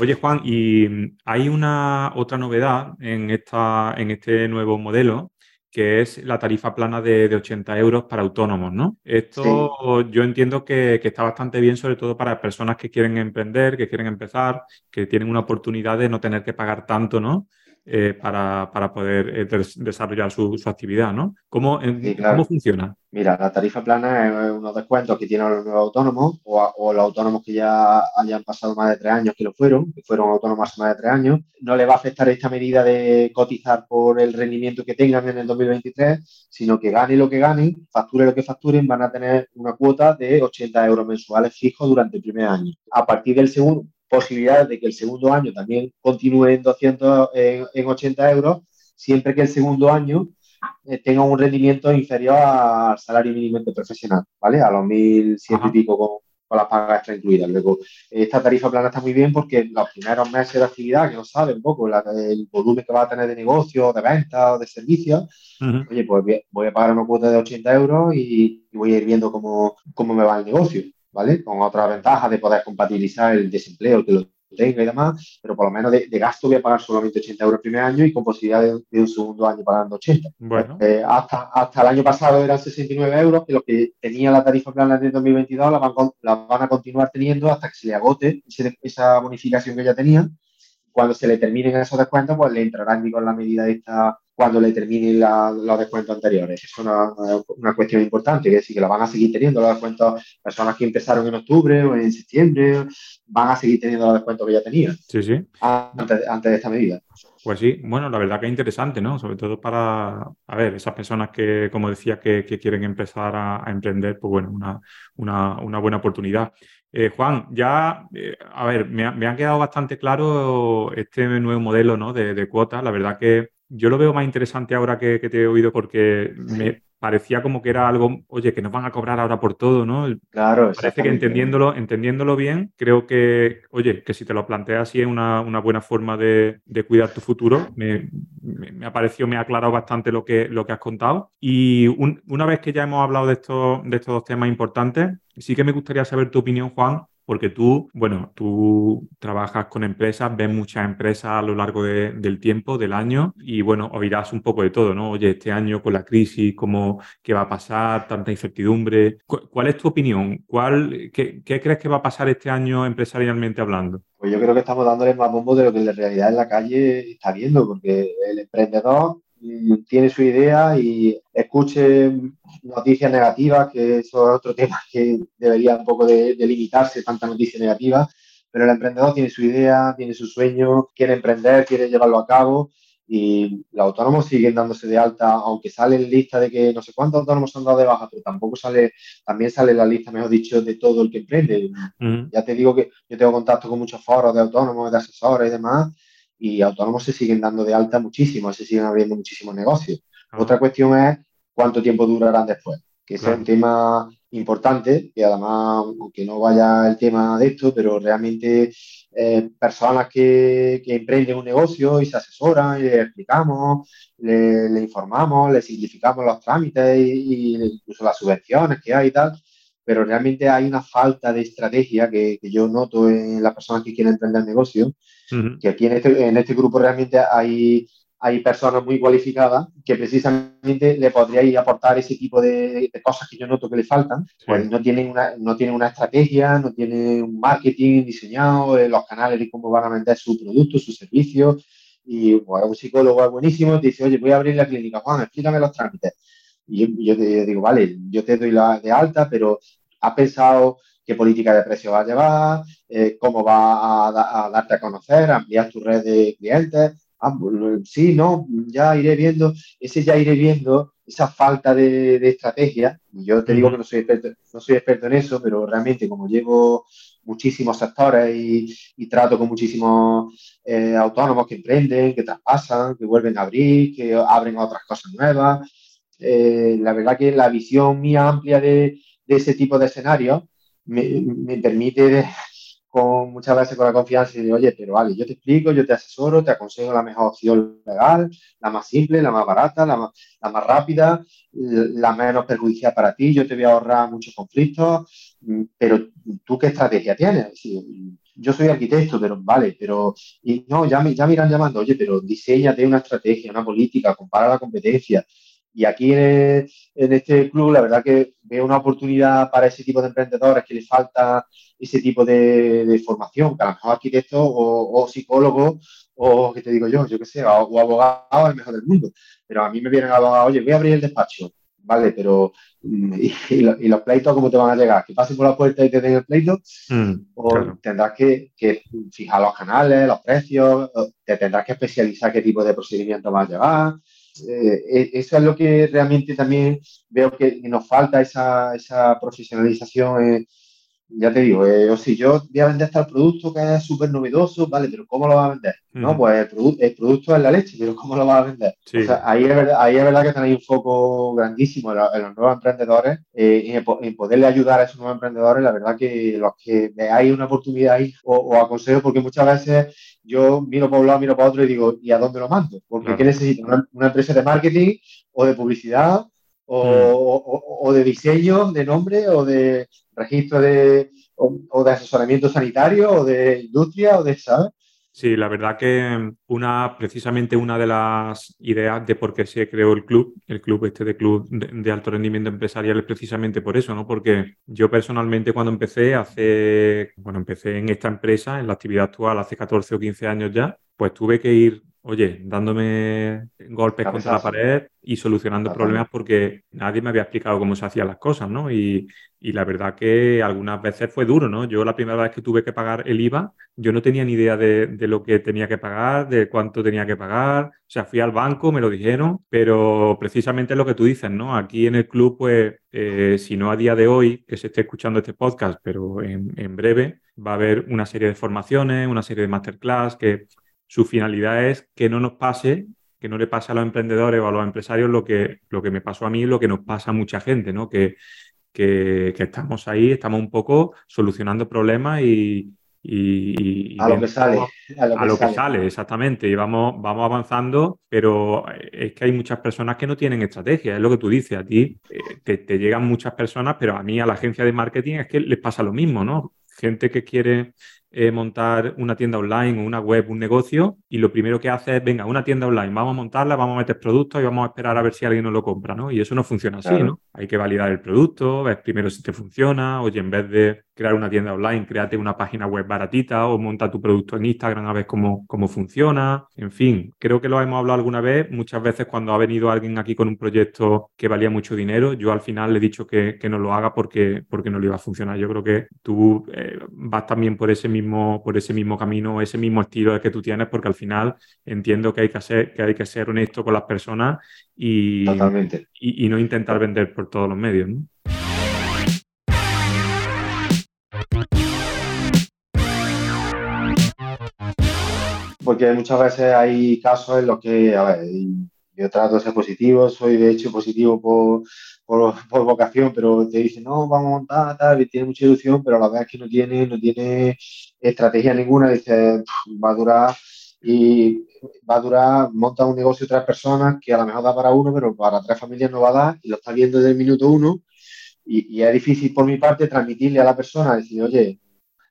Oye, Juan, y hay una otra novedad en, esta, en este nuevo modelo, que es la tarifa plana de, 80 euros para autónomos, ¿no? Esto yo entiendo que, que, está bastante bien, sobre todo para personas que quieren emprender, que quieren empezar, que tienen una oportunidad de no tener que pagar tanto, ¿no? Eh, para, poder eh, desarrollar su, actividad, ¿no? ¿Cómo, ¿Cómo, funciona? Mira, la tarifa plana es unos descuentos que tienen los nuevos autónomos o, los autónomos que ya hayan pasado más de tres años que lo fueron, que fueron autónomos hace más de tres años. No le va a afectar esta medida de cotizar por el rendimiento que tengan en el 2023, sino que gane lo que ganen, facture lo que facturen, van a tener una cuota de 80 euros mensuales fijos durante el primer año. A partir del segundo, posibilidad de que el segundo año también continúe en 200, en, 80 euros, siempre que el segundo año eh, tenga un rendimiento inferior al salario mínimo profesional, ¿vale? A los 1.100 y pico con, con las pagas extra incluidas. Luego, esta tarifa plana está muy bien porque los primeros meses de actividad, que no sabe un poco el volumen que va a tener de negocio, de venta o de servicios, oye, pues voy a pagar una cuota de 80 euros y, voy a ir viendo cómo, cómo me va el negocio. ¿Vale? Con otra ventaja de poder compatibilizar el desempleo que lo tenga y demás, pero por lo menos de, gasto voy a pagar solamente 80 euros el primer año y con posibilidad de, un segundo año pagando 80. Bueno. Eh, hasta, hasta el año pasado eran 69 euros, que los que tenía la tarifa plana de 2022 la van, la van a continuar teniendo hasta que se le agote esa bonificación que ya tenían cuando se le terminen esos descuentos, pues le entrará en vigor la medida esta cuando le terminen los descuentos anteriores. Es una, una, cuestión importante, que es decir, que la van a seguir teniendo los descuentos, personas que empezaron en octubre o en septiembre, van a seguir teniendo los descuentos que ya tenían. Sí, sí. Antes, antes de esta medida. Pues sí, bueno, la verdad que es interesante, ¿no? Sobre todo para, a ver, esas personas que, como decía, que, quieren empezar a, emprender, pues bueno, una, una, una buena oportunidad. Eh, Juan, ya, eh, a ver, me ha, me ha, quedado bastante claro este nuevo modelo ¿no? de, de cuotas. La verdad que yo lo veo más interesante ahora que, te he oído porque me parecía como que era algo, oye, que nos van a cobrar ahora por todo, ¿no? Claro, Parece que entendiéndolo, entendiéndolo bien, creo que, oye, que si te lo planteas así es una, buena forma de, cuidar tu futuro. Me, ha parecido, me ha aclarado bastante lo que, lo que has contado. Y una vez que ya hemos hablado de estos, de estos dos temas importantes, sí que me gustaría saber tu opinión, Juan, porque tú, bueno, tú trabajas con empresas, ves muchas empresas a lo largo del tiempo, del año, y bueno, oirás un poco de todo, ¿no? Oye, este año con la crisis, ¿cómo, qué va a pasar? Tanta incertidumbre. ¿Cuál es tu opinión? ¿Cuál, qué, crees que va a pasar este año empresarialmente hablando? Pues yo creo que estamos dándole más bombo de lo que en realidad en la calle está viendo, porque el emprendedor mm, tiene su idea y escuche noticias negativas, que eso es otro tema que debería un poco de, limitarse, tanta noticia negativa, pero el emprendedor tiene su idea, tiene su sueño, quiere emprender, quiere llevarlo a cabo y los autónomos siguen dándose de alta, aunque sale en lista de que no sé cuántos autónomos han dado de baja, pero tampoco sale, también sale la lista, mejor dicho, de todo el que emprende. Ya te digo que yo tengo contacto con muchos foros de autónomos, de asesores y demás, y autónomos se siguen dando de alta muchísimo, se siguen abriendo muchísimos negocios. Ah. Otra cuestión es cuánto tiempo durarán después, que es un tema importante, que además, aunque no vaya el tema de esto, pero realmente eh, personas que, emprenden un negocio y se asesoran y le explicamos, le, informamos, le simplificamos los trámites y, incluso las subvenciones que hay y tal, pero realmente hay una falta de estrategia que, yo noto en las personas que quieren emprender negocio, que aquí en este, en este grupo realmente hay hay personas muy cualificadas que precisamente le podríais aportar ese tipo de, cosas que yo noto que le faltan. Pues no tienen, una, no tienen una estrategia, no tienen un marketing diseñado, eh, los canales de cómo van a vender su producto, su servicio. Y pues, un psicólogo es buenísimo, te dice, oye, voy a abrir la clínica, Juan, explícame los trámites. Y yo, te digo, vale, yo te doy la de alta, pero ¿has pensado qué política de precio va a llevar? Eh, ¿Cómo va a, a darte a conocer, a ampliar tu red de clientes? Ah, sí, no, ya iré viendo, ese ya iré viendo, esa falta de, estrategia, y yo te digo que no soy, experto, no soy experto en eso, pero realmente como llevo muchísimos sectores y, trato con muchísimos eh, autónomos que emprenden, que traspasan, que vuelven a abrir, que abren otras cosas nuevas, eh, la verdad que la visión mía amplia de, ese tipo de escenarios me, me permite con muchas veces con la confianza y de, oye, pero vale, yo te explico, yo te asesoro, te aconsejo la mejor opción legal, la más simple, la más barata, la más, la más rápida, la menos perjudicial para ti, yo te voy a ahorrar muchos conflictos, mm, pero tú qué estrategia tienes? yo soy arquitecto, pero vale, pero y no, ya me, ya me irán llamando, oye, pero diseñate una estrategia, una política, compara la competencia. Y aquí en, este club, la verdad que veo una oportunidad para ese tipo de emprendedores que les falta ese tipo de, formación, que a lo mejor arquitecto o, psicólogo o, que te digo yo, yo qué sé, o, abogado es el mejor del mundo. Pero a mí me vienen abogados, oye, voy a abrir el despacho, ¿vale? Pero, mm, ¿y, los pleitos cómo te van a llegar? ¿Que pasen por la puerta y te den el pleito? Mm, ¿O tendrás que, fijar los canales, los precios? ¿Te tendrás que especializar qué tipo de procedimiento vas a llevar? Eh, e, eso es lo que realmente también veo que nos falta, esa, esa profesionalización. Ya te digo, eh, o si yo voy a vender este producto que es súper novedoso, vale, pero ¿cómo lo vas a vender? No, pues el, producto es la leche, pero ¿cómo lo vas a vender? ahí, es verdad, ahí es verdad que tenéis un foco grandísimo en, los nuevos emprendedores, eh, en, poderle ayudar a esos nuevos emprendedores, la verdad que los que veáis una oportunidad ahí, os, aconsejo, porque muchas veces yo miro para un lado, miro para otro y digo, ¿y a dónde lo mando? Porque ¿qué necesito? Una, empresa de marketing o de publicidad o, o, de diseño de nombre o de registro de, o, de asesoramiento sanitario o de industria o de, ¿sabes? Sí, la verdad que una, precisamente una de las ideas de por qué se creó el club, el club este de club de, alto rendimiento empresarial es precisamente por eso, ¿no? Porque yo personalmente cuando empecé hace, bueno, empecé en esta empresa, en la actividad actual hace 14 o 15 años ya, pues tuve que ir oye, dándome golpes contra la pared y solucionando problemas porque nadie me había explicado cómo se hacían las cosas, ¿no? Y, la verdad que algunas veces fue duro, ¿no? Yo la primera vez que tuve que pagar el IVA, yo no tenía ni idea de, lo que tenía que pagar, de cuánto tenía que pagar. O sea, fui al banco, me lo dijeron, pero precisamente lo que tú dices, ¿no? Aquí en el club, pues, eh, si no a día de hoy, que se esté escuchando este podcast, pero en, en breve, va a haber una serie de formaciones, una serie de masterclass que su finalidad es que no nos pase, que no le pase a los emprendedores o a los empresarios lo que, lo que me pasó a mí, lo que nos pasa a mucha gente, ¿no? Que, que, estamos ahí, estamos un poco solucionando problemas y, a lo que sale. A lo, que, sale. exactamente. Y vamos, vamos avanzando, pero es que hay muchas personas que no tienen estrategia, es lo que tú dices. A ti eh, te, llegan muchas personas, pero a mí, a la agencia de marketing, es que les pasa lo mismo, ¿no? Gente que quiere eh, montar una tienda online o una web, un negocio, y lo primero que hace es, venga, una tienda online, vamos a montarla, vamos a meter productos y vamos a esperar a ver si alguien nos lo compra, ¿no? Y eso no funciona así, ¿no? Hay que validar el producto, ver primero si te funciona, oye, en vez de crear una tienda online, créate una página web baratita o monta tu producto en Instagram a ver cómo, cómo funciona. En fin, creo que lo hemos hablado alguna vez. Muchas veces cuando ha venido alguien aquí con un proyecto que valía mucho dinero, yo al final le he dicho que, no lo haga porque, porque no le iba a funcionar. Yo creo que tú eh, vas también por ese mismo, por ese mismo camino, ese mismo estilo que tú tienes, porque al final entiendo que hay que, hacer, que, hay que ser honesto con las personas y, y, y no intentar vender por todos los medios. ¿no? porque muchas veces hay casos en los que, a ver, yo trato de ser positivo, soy de hecho positivo por, por, vocación, pero te dicen, no, vamos a montar, tal, y tiene mucha ilusión, pero a la vez que no tiene, no tiene estrategia ninguna, dice, va a durar y va a durar, monta un negocio de tres personas que a lo mejor da para uno, pero para tres familias no va a dar y lo está viendo desde el minuto uno. Y, y es difícil por mi parte transmitirle a la persona, decir, oye,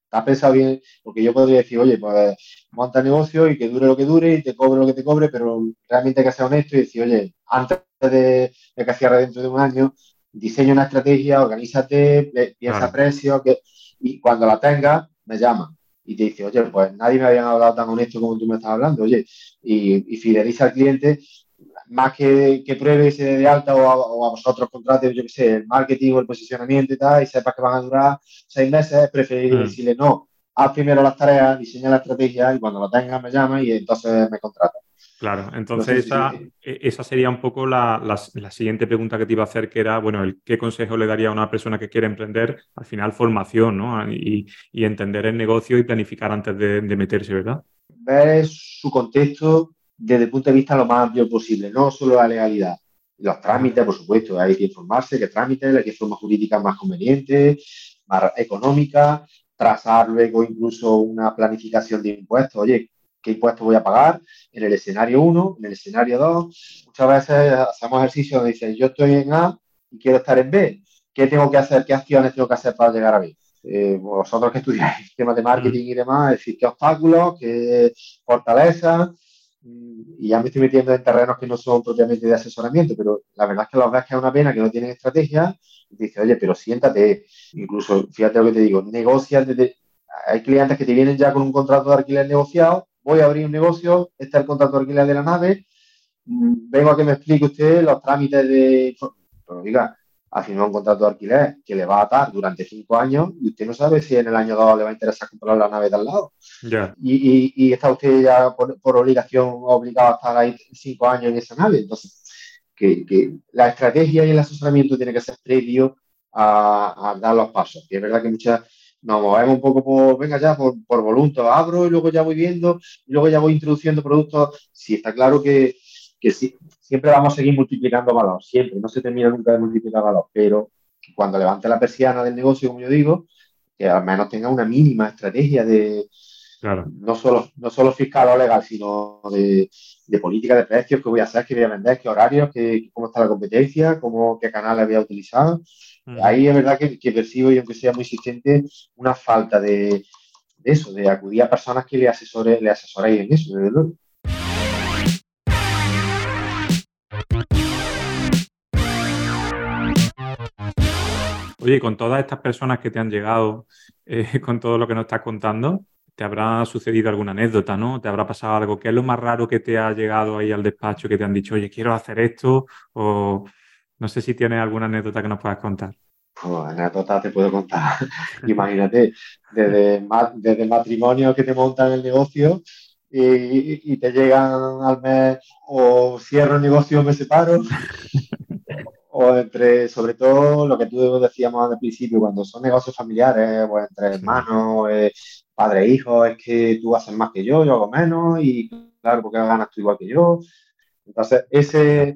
¿Te has pensado bien? Porque yo podría decir, oye, pues monta negocio y que dure lo que dure y te cobre lo que te cobre, pero realmente hay que ser honesto y decir, oye, antes de, que cierre dentro de un año, diseña una estrategia, organízate, piensa precios, que, y cuando la tengas, me llama y te dice, oye, pues nadie me había hablado tan honesto como tú me estás hablando, oye, y, y fideliza al cliente más que, que pruebe ese de alta o a, vosotros contrates, yo qué sé, el marketing o el posicionamiento y tal, y sepas que van a durar seis meses, es preferible mm. decirle no, haz primero las tareas, diseña la estrategia y cuando lo tengas me llama y entonces me contrata. Claro, entonces esa, e, esa, sería un poco la, la, siguiente pregunta que te iba a hacer, que era, bueno, el, ¿qué consejo le daría a una persona que quiere emprender? Al final, formación, ¿no? Y, y entender el negocio y planificar antes de, de meterse, ¿verdad? Ver su contexto, desde el punto de vista lo más amplio posible, no solo la legalidad. Los trámites, por supuesto, hay que informarse qué trámites, qué forma jurídica más conveniente, más económica, trazar luego incluso una planificación de impuestos. Oye, ¿qué impuestos voy a pagar? En el escenario 1, en el escenario 2. Muchas veces hacemos ejercicios donde dicen, yo estoy en A y quiero estar en B. ¿Qué tengo que hacer? ¿Qué acciones tengo que hacer para llegar a B? Eh, vosotros que estudiáis temas de marketing y demás, decir, qué obstáculos, qué fortalezas, y ya me estoy metiendo en terrenos que no son propiamente de asesoramiento, pero la verdad es que los ves que es una pena que no tienen estrategia, y te dice, oye, pero siéntate, incluso, fíjate lo que te digo, negocia, hay clientes que te vienen ya con un contrato de alquiler negociado, voy a abrir un negocio, este es el contrato de alquiler de la nave, mm, vengo a que me explique usted los trámites de... Pero diga, ha firmado un contrato de alquiler que le va a atar durante cinco años y usted no sabe si en el año dos le va a interesar comprar la nave de al lado. Y, está usted ya por, obligación obligado a estar ahí cinco años en esa nave. Entonces, que, la estrategia y el asesoramiento tiene que ser previo a, dar los pasos. Y es verdad que muchas nos movemos un poco por, venga ya, por, por voluntad, abro y luego ya voy viendo, y luego ya voy introduciendo productos. Sí, está claro que, que sí, siempre vamos a seguir multiplicando valor, siempre, no se termina nunca de multiplicar valor, pero cuando levante la persiana del negocio, como yo digo, que al menos tenga una mínima estrategia de, no, solo, no solo fiscal o legal, sino de, política de precios, qué voy a hacer, qué voy a vender, qué horarios, qué, cómo está la competencia, cómo, qué canales voy a utilizar. Ahí es verdad que, que, percibo, y aunque sea muy insistente, una falta de, eso, de acudir a personas que le, asesore, le asesoréis en eso, desde luego. Oye, con todas estas personas que te han llegado, eh, con todo lo que nos estás contando, ¿te habrá sucedido alguna anécdota, no? ¿Te habrá pasado algo? ¿Qué es lo más raro que te ha llegado ahí al despacho que te han dicho, oye, quiero hacer esto? O no sé si tienes alguna anécdota que nos puedas contar. Pues anécdota te puedo contar. Imagínate, desde, desde matrimonio que te montan el negocio y, y, te llegan al mes o cierro el negocio o me separo o entre, sobre todo, lo que tú decíamos al principio, cuando son negocios familiares, o pues entre hermanos, eh, padre e hijo, es que tú haces más que yo, yo hago menos, y claro, porque ganas tú igual que yo. Entonces, ese,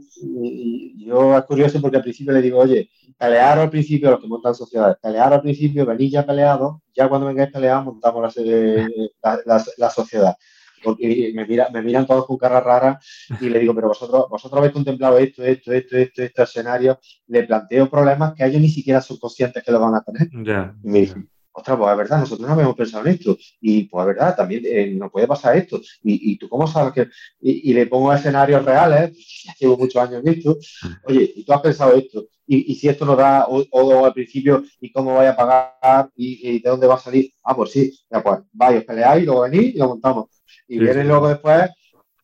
yo es curioso porque al principio le digo, oye, pelear al principio, los que montan sociedades, pelear al principio, venís ya peleados, ya cuando vengáis peleados montamos la, la sociedad porque me, mira, me miran todos con cara rara y le digo, pero vosotros, vosotros habéis contemplado esto, esto, esto, esto, este escenario, le planteo problemas que ellos ni siquiera son conscientes que lo van a tener. Y me dicen, ostras, pues es verdad, nosotros no habíamos pensado en esto. Y pues es verdad, también eh, nos puede pasar esto. Y, y, tú cómo sabes que... Y, le pongo escenarios reales, ya llevo muchos años en esto. Oye, ¿y tú has pensado esto? Y, si esto nos da, o, al principio, ¿y cómo voy a pagar? ¿Y, de dónde va a salir? Ah, pues sí, ya pues, vais, os peleáis, luego venís y lo montamos y vienen luego después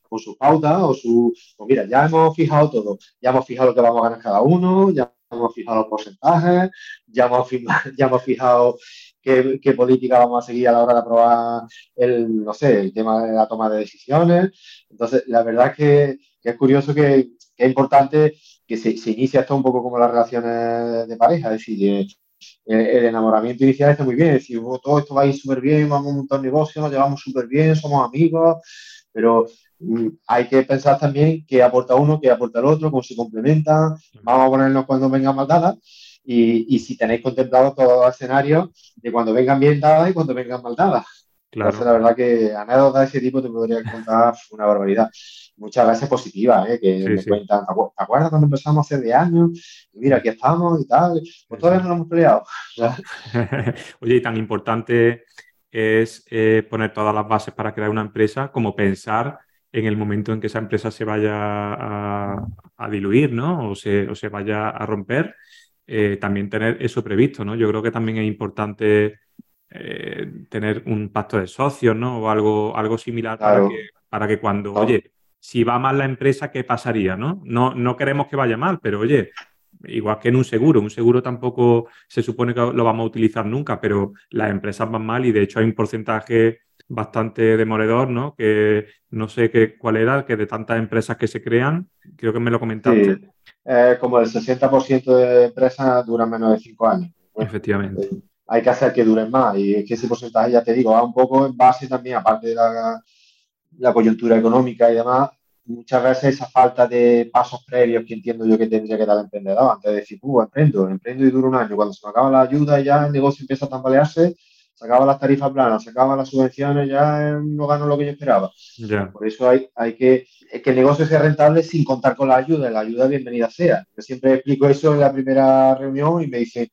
con su pauta o su, pues mira, ya hemos fijado todo, ya hemos fijado lo que vamos a ganar cada uno, ya hemos fijado los porcentajes, ya hemos, ya hemos fijado qué, qué, política vamos a seguir a la hora de aprobar el, no sé, el tema de la toma de decisiones. Entonces, la verdad es que, que es curioso que, que, es importante que se, inicie esto un poco como las relaciones de pareja, es decir, el enamoramiento inicial está muy bien, es decir, oh, todo esto va a ir súper bien, vamos a montar un negocio, nos llevamos súper bien, somos amigos, pero mm, hay que pensar también qué aporta uno, qué aporta el otro, cómo se complementan, vamos a ponernos cuando vengan mal dadas y, y si tenéis contemplado todos los escenarios de cuando vengan bien dadas y cuando vengan mal dadas. Claro. la verdad que anécdotas de ese tipo te podría contar una barbaridad muchas veces positivas, ¿eh? que me cuentan, ¿te acuerdas cuando empezamos hace de años? Y mira, aquí estamos y tal, pues todavía no nos hemos peleado. Oye, y tan importante es eh, poner todas las bases para crear una empresa como pensar en el momento en que esa empresa se vaya a, diluir, ¿no? O se, o se, vaya a romper, eh, también tener eso previsto, ¿no? Yo creo que también es importante tener un pacto de socios, ¿no? O algo, algo similar para, que, para que cuando, oye, si va mal la empresa, ¿qué pasaría? ¿no? No, no queremos que vaya mal, pero oye, igual que en un seguro, un seguro tampoco se supone que lo vamos a utilizar nunca, pero las empresas van mal y de hecho hay un porcentaje bastante demoledor, ¿no? Que no sé qué, cuál era, que de tantas empresas que se crean, creo que me lo comentaste. Sí. como el 60% de empresas duran menos de 5 años. Efectivamente. Eh, hay que hacer que duren más y es que ese porcentaje, ya te digo, va un poco en base también, aparte de la, la coyuntura económica y demás, muchas veces esa falta de pasos previos que entiendo yo que tendría que dar el emprendedor antes de decir, uh, emprendo, emprendo y duro un año. Cuando se me acaba la ayuda ya el negocio empieza a tambalearse, se acaban las tarifas planas, se acaban las subvenciones, ya no gano lo que yo esperaba. Por eso hay, hay que, que el negocio sea rentable sin contar con la ayuda, la ayuda bienvenida sea. Yo siempre explico eso en la primera reunión y me dicen,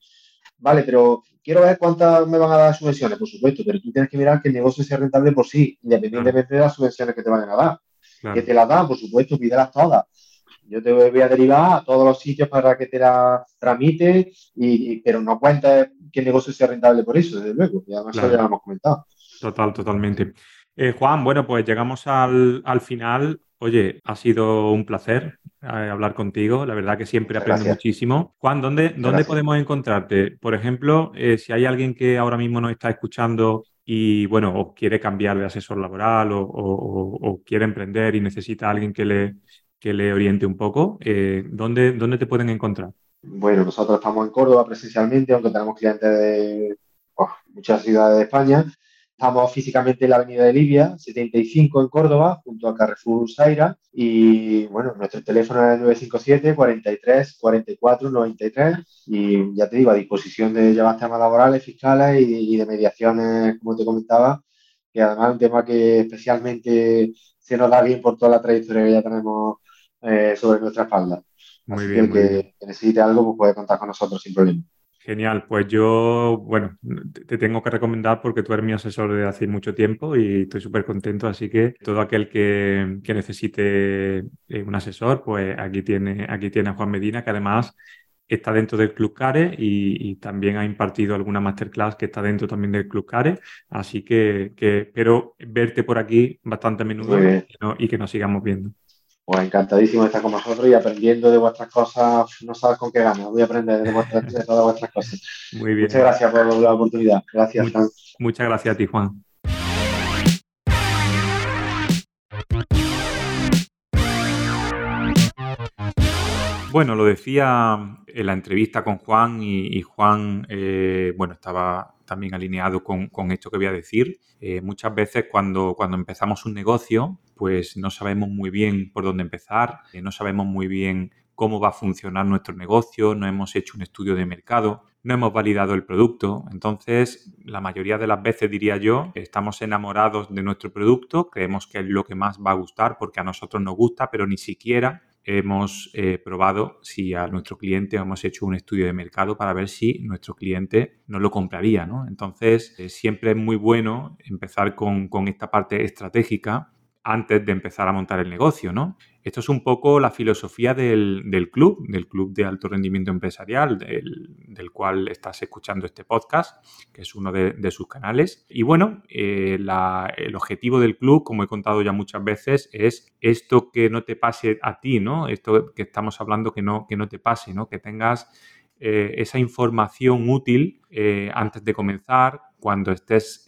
vale, pero quiero ver cuántas me van a dar subvenciones, por supuesto, pero tú tienes que mirar que el negocio sea rentable por sí, independientemente de las subvenciones que te vayan a dar que te las dan, por supuesto, pídelas todas. Yo te voy a derivar a todos los sitios para que te las tramite, y, pero no cuentes que el negocio sea rentable por eso, desde luego, y además ya lo hemos comentado. Total, totalmente. Eh, Juan, bueno, pues llegamos al, final. Oye, ha sido un placer eh, hablar contigo. La verdad que siempre aprendo muchísimo. Juan, ¿dónde, ¿dónde podemos encontrarte? Por ejemplo, eh, si hay alguien que ahora mismo nos está escuchando y bueno, o quiere cambiar de asesor laboral o, quiere emprender y necesita a alguien que le, que le oriente un poco, ¿dónde, ¿dónde te pueden encontrar? Bueno, nosotros estamos en Córdoba presencialmente, aunque tenemos clientes de oh, muchas ciudades de España. Estamos físicamente en la Avenida de Libia, 75 en Córdoba, junto a Carrefour Saira. Y bueno, nuestro teléfono es 957 43 44 93. Y ya te digo, a disposición de llevar temas laborales, fiscales y, de mediaciones, como te comentaba, que además es un tema que especialmente se nos da bien por toda la trayectoria que ya tenemos eh, sobre nuestra espalda. Muy bien. Que, que necesite algo, pues puede contar con nosotros sin problema. Genial, pues yo, bueno, te tengo que recomendar porque tú eres mi asesor de hace mucho tiempo y estoy súper contento, así que todo aquel que, necesite eh, un asesor, pues aquí tiene, aquí tiene a Juan Medina, que además está dentro del Club Care y, también ha impartido alguna masterclass que está dentro también del Club Care, así que, espero verte por aquí bastante a menudo y que nos sigamos viendo. Pues encantadísimo de estar con vosotros y aprendiendo de vuestras cosas, no sabes con qué ganas, voy a aprender de, vuestras, todas vuestras cosas. Muy bien. Muchas gracias por la oportunidad. Gracias, Muchas gracias a ti, Juan. Bueno, lo decía en la entrevista con Juan y, Juan, eh, bueno, estaba también alineado con, esto que voy a decir. Eh, muchas veces cuando, cuando empezamos un negocio, pues no sabemos muy bien por dónde empezar, eh, no sabemos muy bien cómo va a funcionar nuestro negocio, no hemos hecho un estudio de mercado, no hemos validado el producto. Entonces, la mayoría de las veces diría yo, estamos enamorados de nuestro producto, creemos que es lo que más va a gustar porque a nosotros nos gusta, pero ni siquiera hemos eh, probado si a nuestro cliente hemos hecho un estudio de mercado para ver si nuestro cliente no lo compraría. ¿no? Entonces, eh, siempre es muy bueno empezar con esta parte estratégica antes de empezar a montar el negocio, ¿no? Esto es un poco la filosofía del, club, del club de alto rendimiento empresarial, del, cual estás escuchando este podcast, que es uno de, sus canales. Y bueno, eh, el objetivo del club, como he contado ya muchas veces, es esto que no te pase a ti, ¿no? Esto que estamos hablando que no, que no te pase, ¿no? Que tengas eh, esa información útil eh, antes de comenzar, cuando estés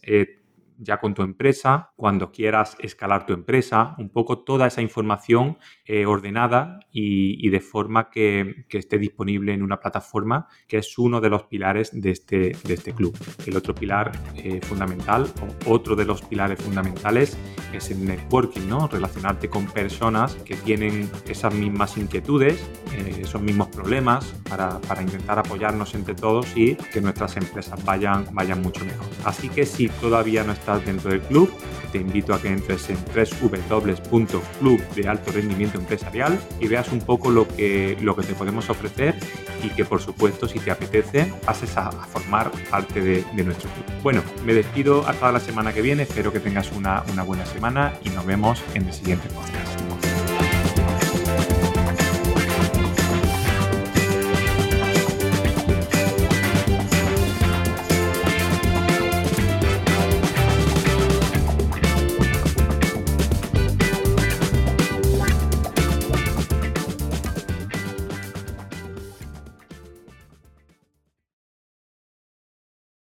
ya con tu empresa, cuando quieras escalar tu empresa, un poco toda esa información eh, ordenada y, de forma que, esté disponible en una plataforma que es uno de los pilares de este, de este club. El otro pilar eh, fundamental, o otro de los pilares fundamentales, es el networking, ¿no? Relacionarte con personas que tienen esas mismas inquietudes, eh, esos mismos problemas para, para, intentar apoyarnos entre todos y que nuestras empresas vayan, vayan mucho mejor. Así que si todavía no estás dentro del club, te invito a que entres en www.club de alto rendimiento empresarial y veas un poco lo que, lo que te podemos ofrecer y que por supuesto si te apetece pases a, formar parte de, nuestro club. Bueno, me despido hasta la semana que viene, espero que tengas una, una buena semana y nos vemos en el siguiente podcast.